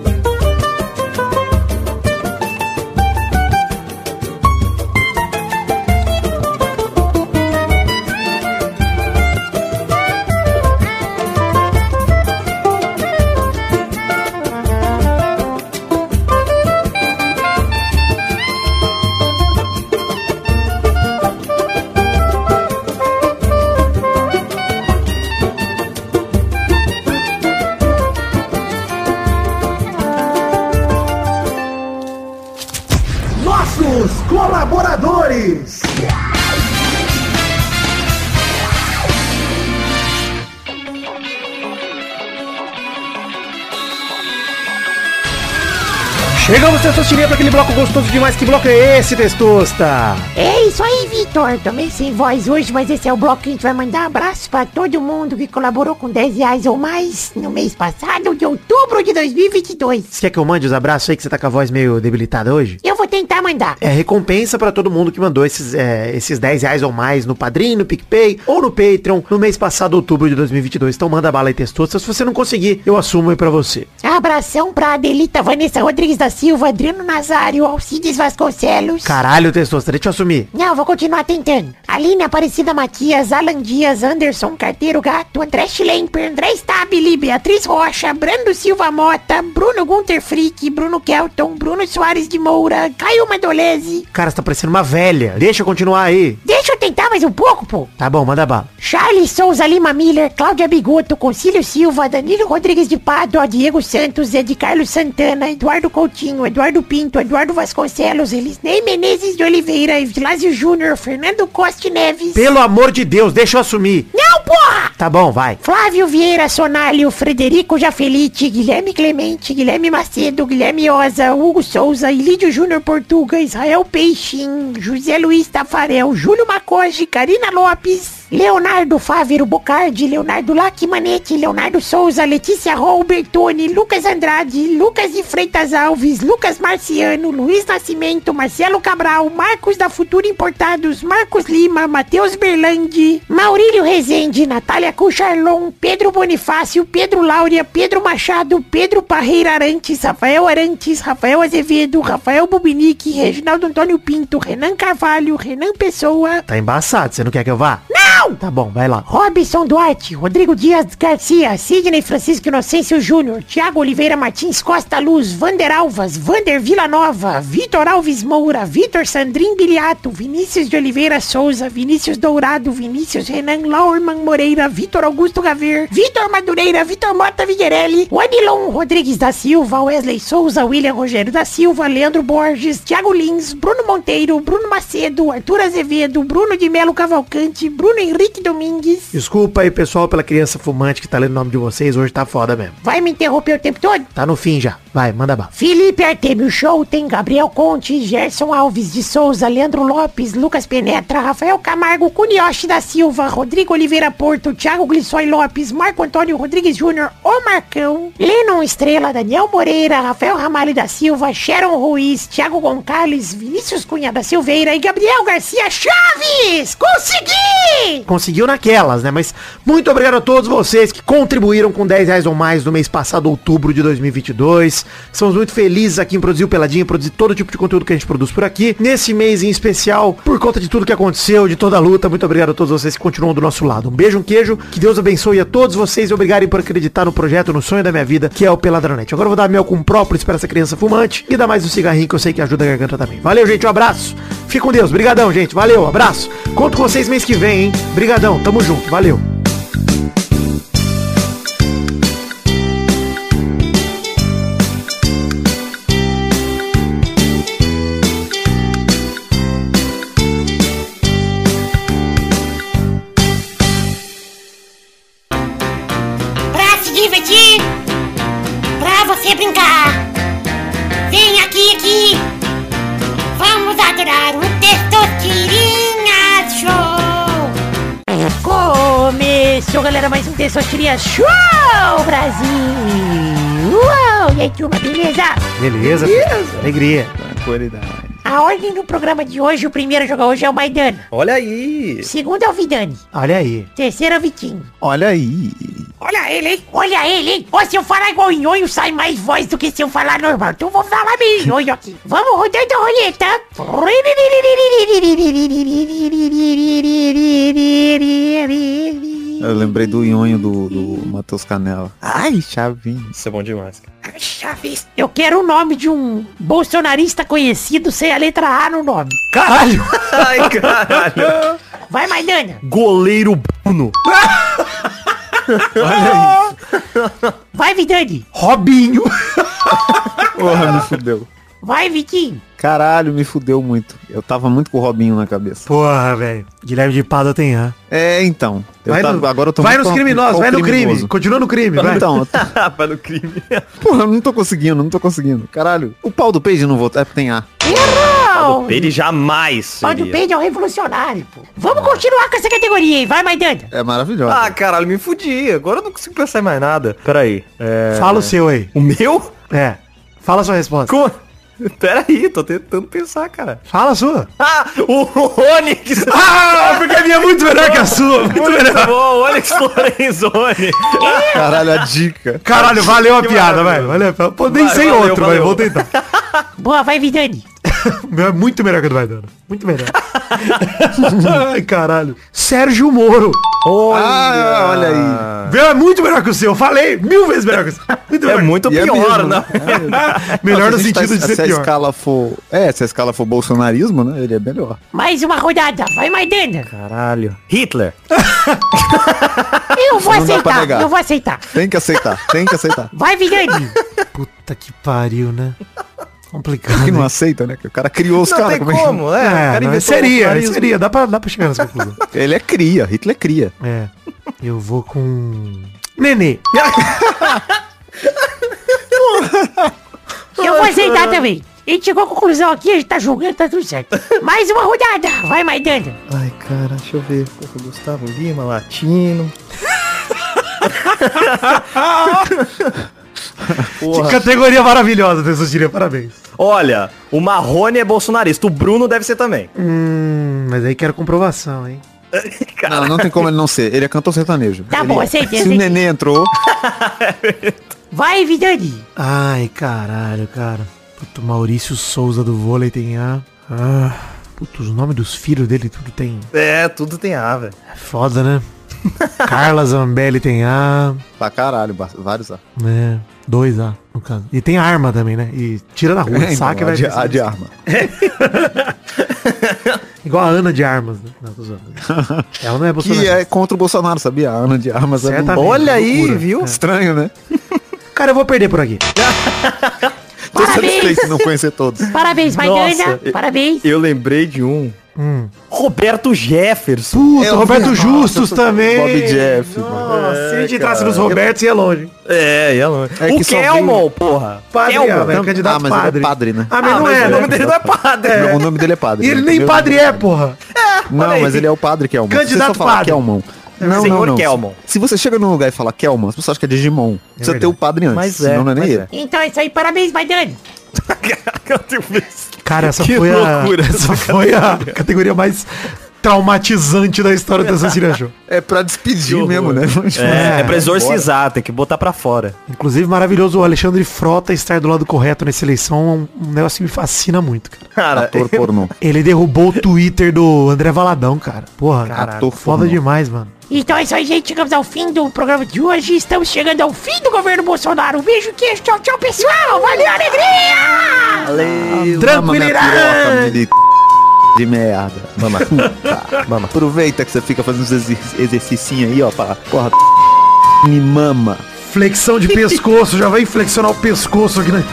Testosterinha, para aquele bloco gostoso demais. Que bloco é esse, Testosta? É isso aí, Vitor. Tomei sem voz hoje, mas esse é o bloco que a gente vai mandar abraço pra todo mundo que colaborou com 10 reais ou mais no mês passado, de outubro de 2022. Você quer que eu mande os abraços aí, que você tá com a voz meio debilitada hoje? Eu vou tentar mandar. É recompensa pra todo mundo que mandou esses, é, esses 10 reais ou mais no Padrim, no PicPay ou no Patreon no mês passado, outubro de 2022. Então manda bala aí, Testosta. Se você não conseguir, eu assumo aí pra você. Abração pra Adelita Vanessa Rodrigues da Silva, Adriano Nazário, Alcides Vasconcelos. Caralho, Testosta, deixa eu assumir. Não, vou continuar tentando. Aline Aparecida Matias, Alan Dias, Anderson Carteiro Gato, André Schlemper, André Stabile, Beatriz Rocha, Brando Silva Mota, Bruno Gunter Frick, Bruno Kelton, Bruno Soares de Moura, Caio Madolese. Cara, você tá parecendo uma velha. Deixa eu continuar aí. Deixa eu tentar mais um pouco, pô. Tá bom, manda bala. Charles Souza Lima Miller, Cláudia Bigoto, Concílio Silva, Danilo Rodrigues de Pádua, Diego Santos, Ed Carlos Santana, Eduardo Coutinho, Eduardo Pinto, Eduardo Vasconcelos, Elisnei Menezes de Oliveira, Evilásio Júnior, Fernando Costa Neves. Pelo amor de Deus, deixa eu assumir. Não, porra! Tá bom, vai. Flávio Vieira Sonalho, Frederico Jafelite, Guilherme Clemente, Guilherme Macedo, Guilherme Oza, Hugo Souza, Ilídio Júnior Portuga, Israel Peixin, José Luiz Tafarel, Júlio Macoge, Karina Lopes, Leonardo Fávero Bocardi, Leonardo Lacmanetti, Leonardo Souza, Letícia Robertoni, Lucas Andrade, Lucas de Freitas Alves, Lucas Marciano, Luiz Nascimento, Marcelo Cabral, Marcos da Futura Importados, Marcos Lima, Matheus Berlandi, Maurílio Rezende, Natália Cucharlon, Pedro Bonifácio, Pedro Láurea, Pedro Machado, Pedro Parreira Arantes, Rafael Arantes, Rafael Azevedo, Rafael Bubinique, Reginaldo Antônio Pinto, Renan Carvalho, Renan Pessoa, Tá embaçado, você não quer que eu vá? não! Tá bom, vai lá. Robson Duarte, Rodrigo Dias Garcia, Sidney Francisco Inocêncio Júnior, Tiago Oliveira Martins Costa Luz, Vander Alvas, Vander Vila Nova, Vitor Alves Moura, Vitor Sandrin Biliato, Vinícius de Oliveira Souza, Vinícius Dourado, Vinícius Renan Laurman Moreira, Vitor Augusto Gaver, Vitor Madureira, Vitor Mota Viguerelli, Wanilon Rodrigues da Silva, Wesley Souza, William Rogério da Silva, Leandro Borges, Thiago Lins, Bruno Monteiro, Bruno Macedo, Arthur Azevedo, Bruno de Melo Cavalcante, Bruno Henrique Henrique Domingues. Desculpa aí, pessoal, pela criança fumante que tá lendo o nome de vocês. Hoje tá foda mesmo. Vai me interromper o tempo todo? Tá no fim já. Vai, manda bala. Felipe Artemio Show tem Gabriel Conte, Gerson Alves de Souza, Leandro Lopes, Lucas Penetra, Rafael Camargo, Cunioche da Silva, Rodrigo Oliveira Porto, Thiago Glissói Lopes, Marco Antônio Rodrigues Júnior, O Marcão, Lennon Estrela, Daniel Moreira, Rafael Ramalho da Silva, Sharon Ruiz, Thiago Gonçalves, Vinícius Cunha da Silveira e Gabriel Garcia Chaves! Consegui! Conseguiu naquelas, né? Mas muito obrigado a todos vocês que contribuíram com 10 reais ou mais no mês passado, outubro de 2022. Estamos muito felizes aqui em produzir o Peladinha, produzir todo tipo de conteúdo que a gente produz por aqui. Nesse mês em especial, por conta de tudo que aconteceu, de toda a luta, muito obrigado a todos vocês que continuam do nosso lado. Um beijo, um queijo, que Deus abençoe a todos vocês e obrigarem por acreditar no projeto, no sonho da minha vida, que é o Peladronete. Agora eu vou dar mel com própolis para essa criança fumante e dar mais um cigarrinho que eu sei que ajuda a garganta também. Valeu, gente, um abraço. Fique com Deus. Brigadão, gente. Valeu, abraço. Conto com vocês mês que vem, hein? Brigadão, tamo junto. Valeu. Mais um Testosterinha Show, Brasil. Uau, e aí, turma, beleza? Beleza. Alegria. Tranquilidade. A ordem do programa de hoje, o primeiro a jogar hoje é o Maidana. Olha aí. O segundo é o Vidani. Olha aí. Terceiro é o Vitinho. Olha aí. Olha ele, hein? Olha ele, hein? Ó, se eu falar igual nhonho, sai mais voz do que se eu falar normal. Então vou falar meio nhonho aqui. Vamos rodando a roleta. Eu lembrei do nhonho do, do Matheus Canela. Ai, chavinho. Isso é bom demais, cara. Chaves. Eu quero o nome de um bolsonarista conhecido sem a letra A no nome. Caralho. Ai, caralho. Vai, Maidana. Goleiro Bruno. Vai, Vidani. Robinho. Porra, me fudeu. Vai, Vitinho. Caralho, me fudeu muito. Eu tava muito com o Robinho na cabeça. Porra, velho. Guilherme de Pada tem A. É, então. Eu Vai, tava- no- agora eu tô vai nos criminosos, o vai no crime. criminoso. Continua no crime, vai. Então, tô- Para no crime. porra, eu não tô conseguindo, não tô conseguindo. Caralho, o pau do peixe não voltou. É porque tem A. Errou. Ele jamais Pode seria. Pedro é um revolucionário, pô. Vamos continuar com essa categoria aí. Vai, Maidana. É maravilhoso. Ah, caralho, me fudi. Agora eu não consigo pensar em mais nada. Pera aí. É... Fala o seu aí. O meu? É. Fala a sua resposta. Como? Pera aí, tô tentando pensar, cara. Fala a sua. Ah, o Onyx. Ah, porque a minha é muito melhor que a sua. Muito Muito melhor. bom, Onyx Lorenzoni. Caralho, a dica. Caralho, valeu a Que piada, vai. Valeu. a piada. Pô, nem Vai, sei valeu, outro, vai. valeu. Vou tentar. Boa, vai, Vidani. É muito melhor que o do Maidana. Muito melhor. Ai, caralho. Sérgio Moro. Ah, olha aí. Meu é muito melhor que o seu. Eu falei mil vezes melhor que o seu. Muito É melhor. muito E é pior, mesmo, né? né? Melhor Não, no a sentido tá- de ser se a pior. escala for. É, se a escala for bolsonarismo, né? Ele é melhor. Mais uma rodada. Vai, Maidana. Caralho. Hitler. Eu vou Não aceitar. Eu vou aceitar. Tem que aceitar, tem que aceitar. Vai, Vidani. Puta que pariu, né? Complicado. Que não hein? aceita, né? Que o cara criou os Não caras. tem como é é. o É, cara não, inventou o seria, seria. Dá pra, dá pra chegar nessa conclusão. Ele é cria, Hitler é cria. É. Eu vou com. Nenê. Eu vou aceitar também. A gente chegou à conclusão aqui, a gente tá julgando, tá tudo certo. Mais uma rodada. Vai, Maidana. Ai, cara, deixa eu ver. Porra, Gustavo Lima, latino. Que categoria maravilhosa, Tessotiria. Parabéns. Olha, o Marrone é bolsonarista, o Bruno deve ser também. Hum, mas aí quero comprovação, hein? Não, não tem como ele não ser. Ele é cantor sertanejo. Tá Ele- bom, aceitei, Se o neném entrou, Vai, Vidani. Ai, caralho, cara. Puto, Maurício Souza do vôlei tem A. Ah, puto, os nomes dos filhos dele tudo tem. É, tudo tem A, velho. É foda, né? Carla Zambelli tem A, pra caralho, vários A. né? Dois A, no caso. E tem arma também, né? E tira na rua, É, então, saca e a, vai de, a de arma. Igual a Ana de Armas, né? Não. Ela não é Que bolsonarista. é contra o Bolsonaro, sabia? A Ana de armas é muito Olha aí, loucura. viu? estranho, né? Cara, eu vou perder por aqui. Tô Parabéns. satisfeito de não conhecer todos. Parabéns, Maidana. Nossa, eu- Parabéns. Eu lembrei de um Roberto Jefferson. Puta, Eu Roberto vi- Justus Nossa, também. Bob Jeff, Nossa, mano. se a gente entrasse nos Robertos, ia longe. É, ia longe. É o Kelmon, veio- porra. Padre, Kelmon. ah, velho, candidato Ah, mas ele é padre. padre, né? Ah, mas Ah, não mas é, o nome né? dele não é padre. O nome dele é padre. E ele né? nem padre é, porra. Não, mas ele é o padre Kelman. Se Candidato padre. Kelman. Não, Senhor não, não. Kelman. Se você chega num lugar e fala Kelman, as pessoas acham que é Digimon. Precisa ter o padre antes. Mas é, senão não é nem mas ele. é. Então é isso aí, parabéns, vai Dani. Cara, essa Que foi loucura a. Essa foi a categoria mais traumatizante da história do Assassina Show. É pra despedir mesmo, né? É, é pra É, exorcizar, tem que botar pra fora. Inclusive, maravilhoso o Alexandre Frota estar do lado correto nessa eleição. Um negócio que me fascina muito, cara. Cara, Ator pornô. Ele derrubou o Twitter do André Valadão, cara. Porra, Ator foda pornô. demais, mano. Então é isso aí, gente. Chegamos ao fim do programa de hoje. Estamos chegando ao fim do governo Bolsonaro. Um beijo, queijo. Tchau, tchau, pessoal. Valeu, alegria! Valeu, Tranquilidade. De, merda. Mama. mama. Aproveita que você fica fazendo os exer exercicinhos aí, ó, pra, porra, me mama. Flexão de pescoço. Já vai flexionar o pescoço aqui, né?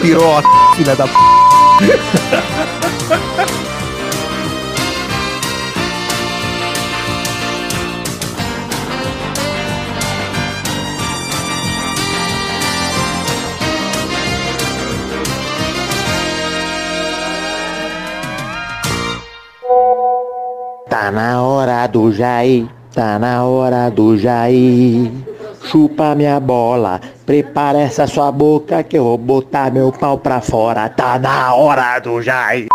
Piroca, filha da p... Tá na hora do Jair, tá na hora do Jair. Chupa minha bola, prepara essa sua boca que eu vou botar meu pau pra fora. Tá na hora do Jair.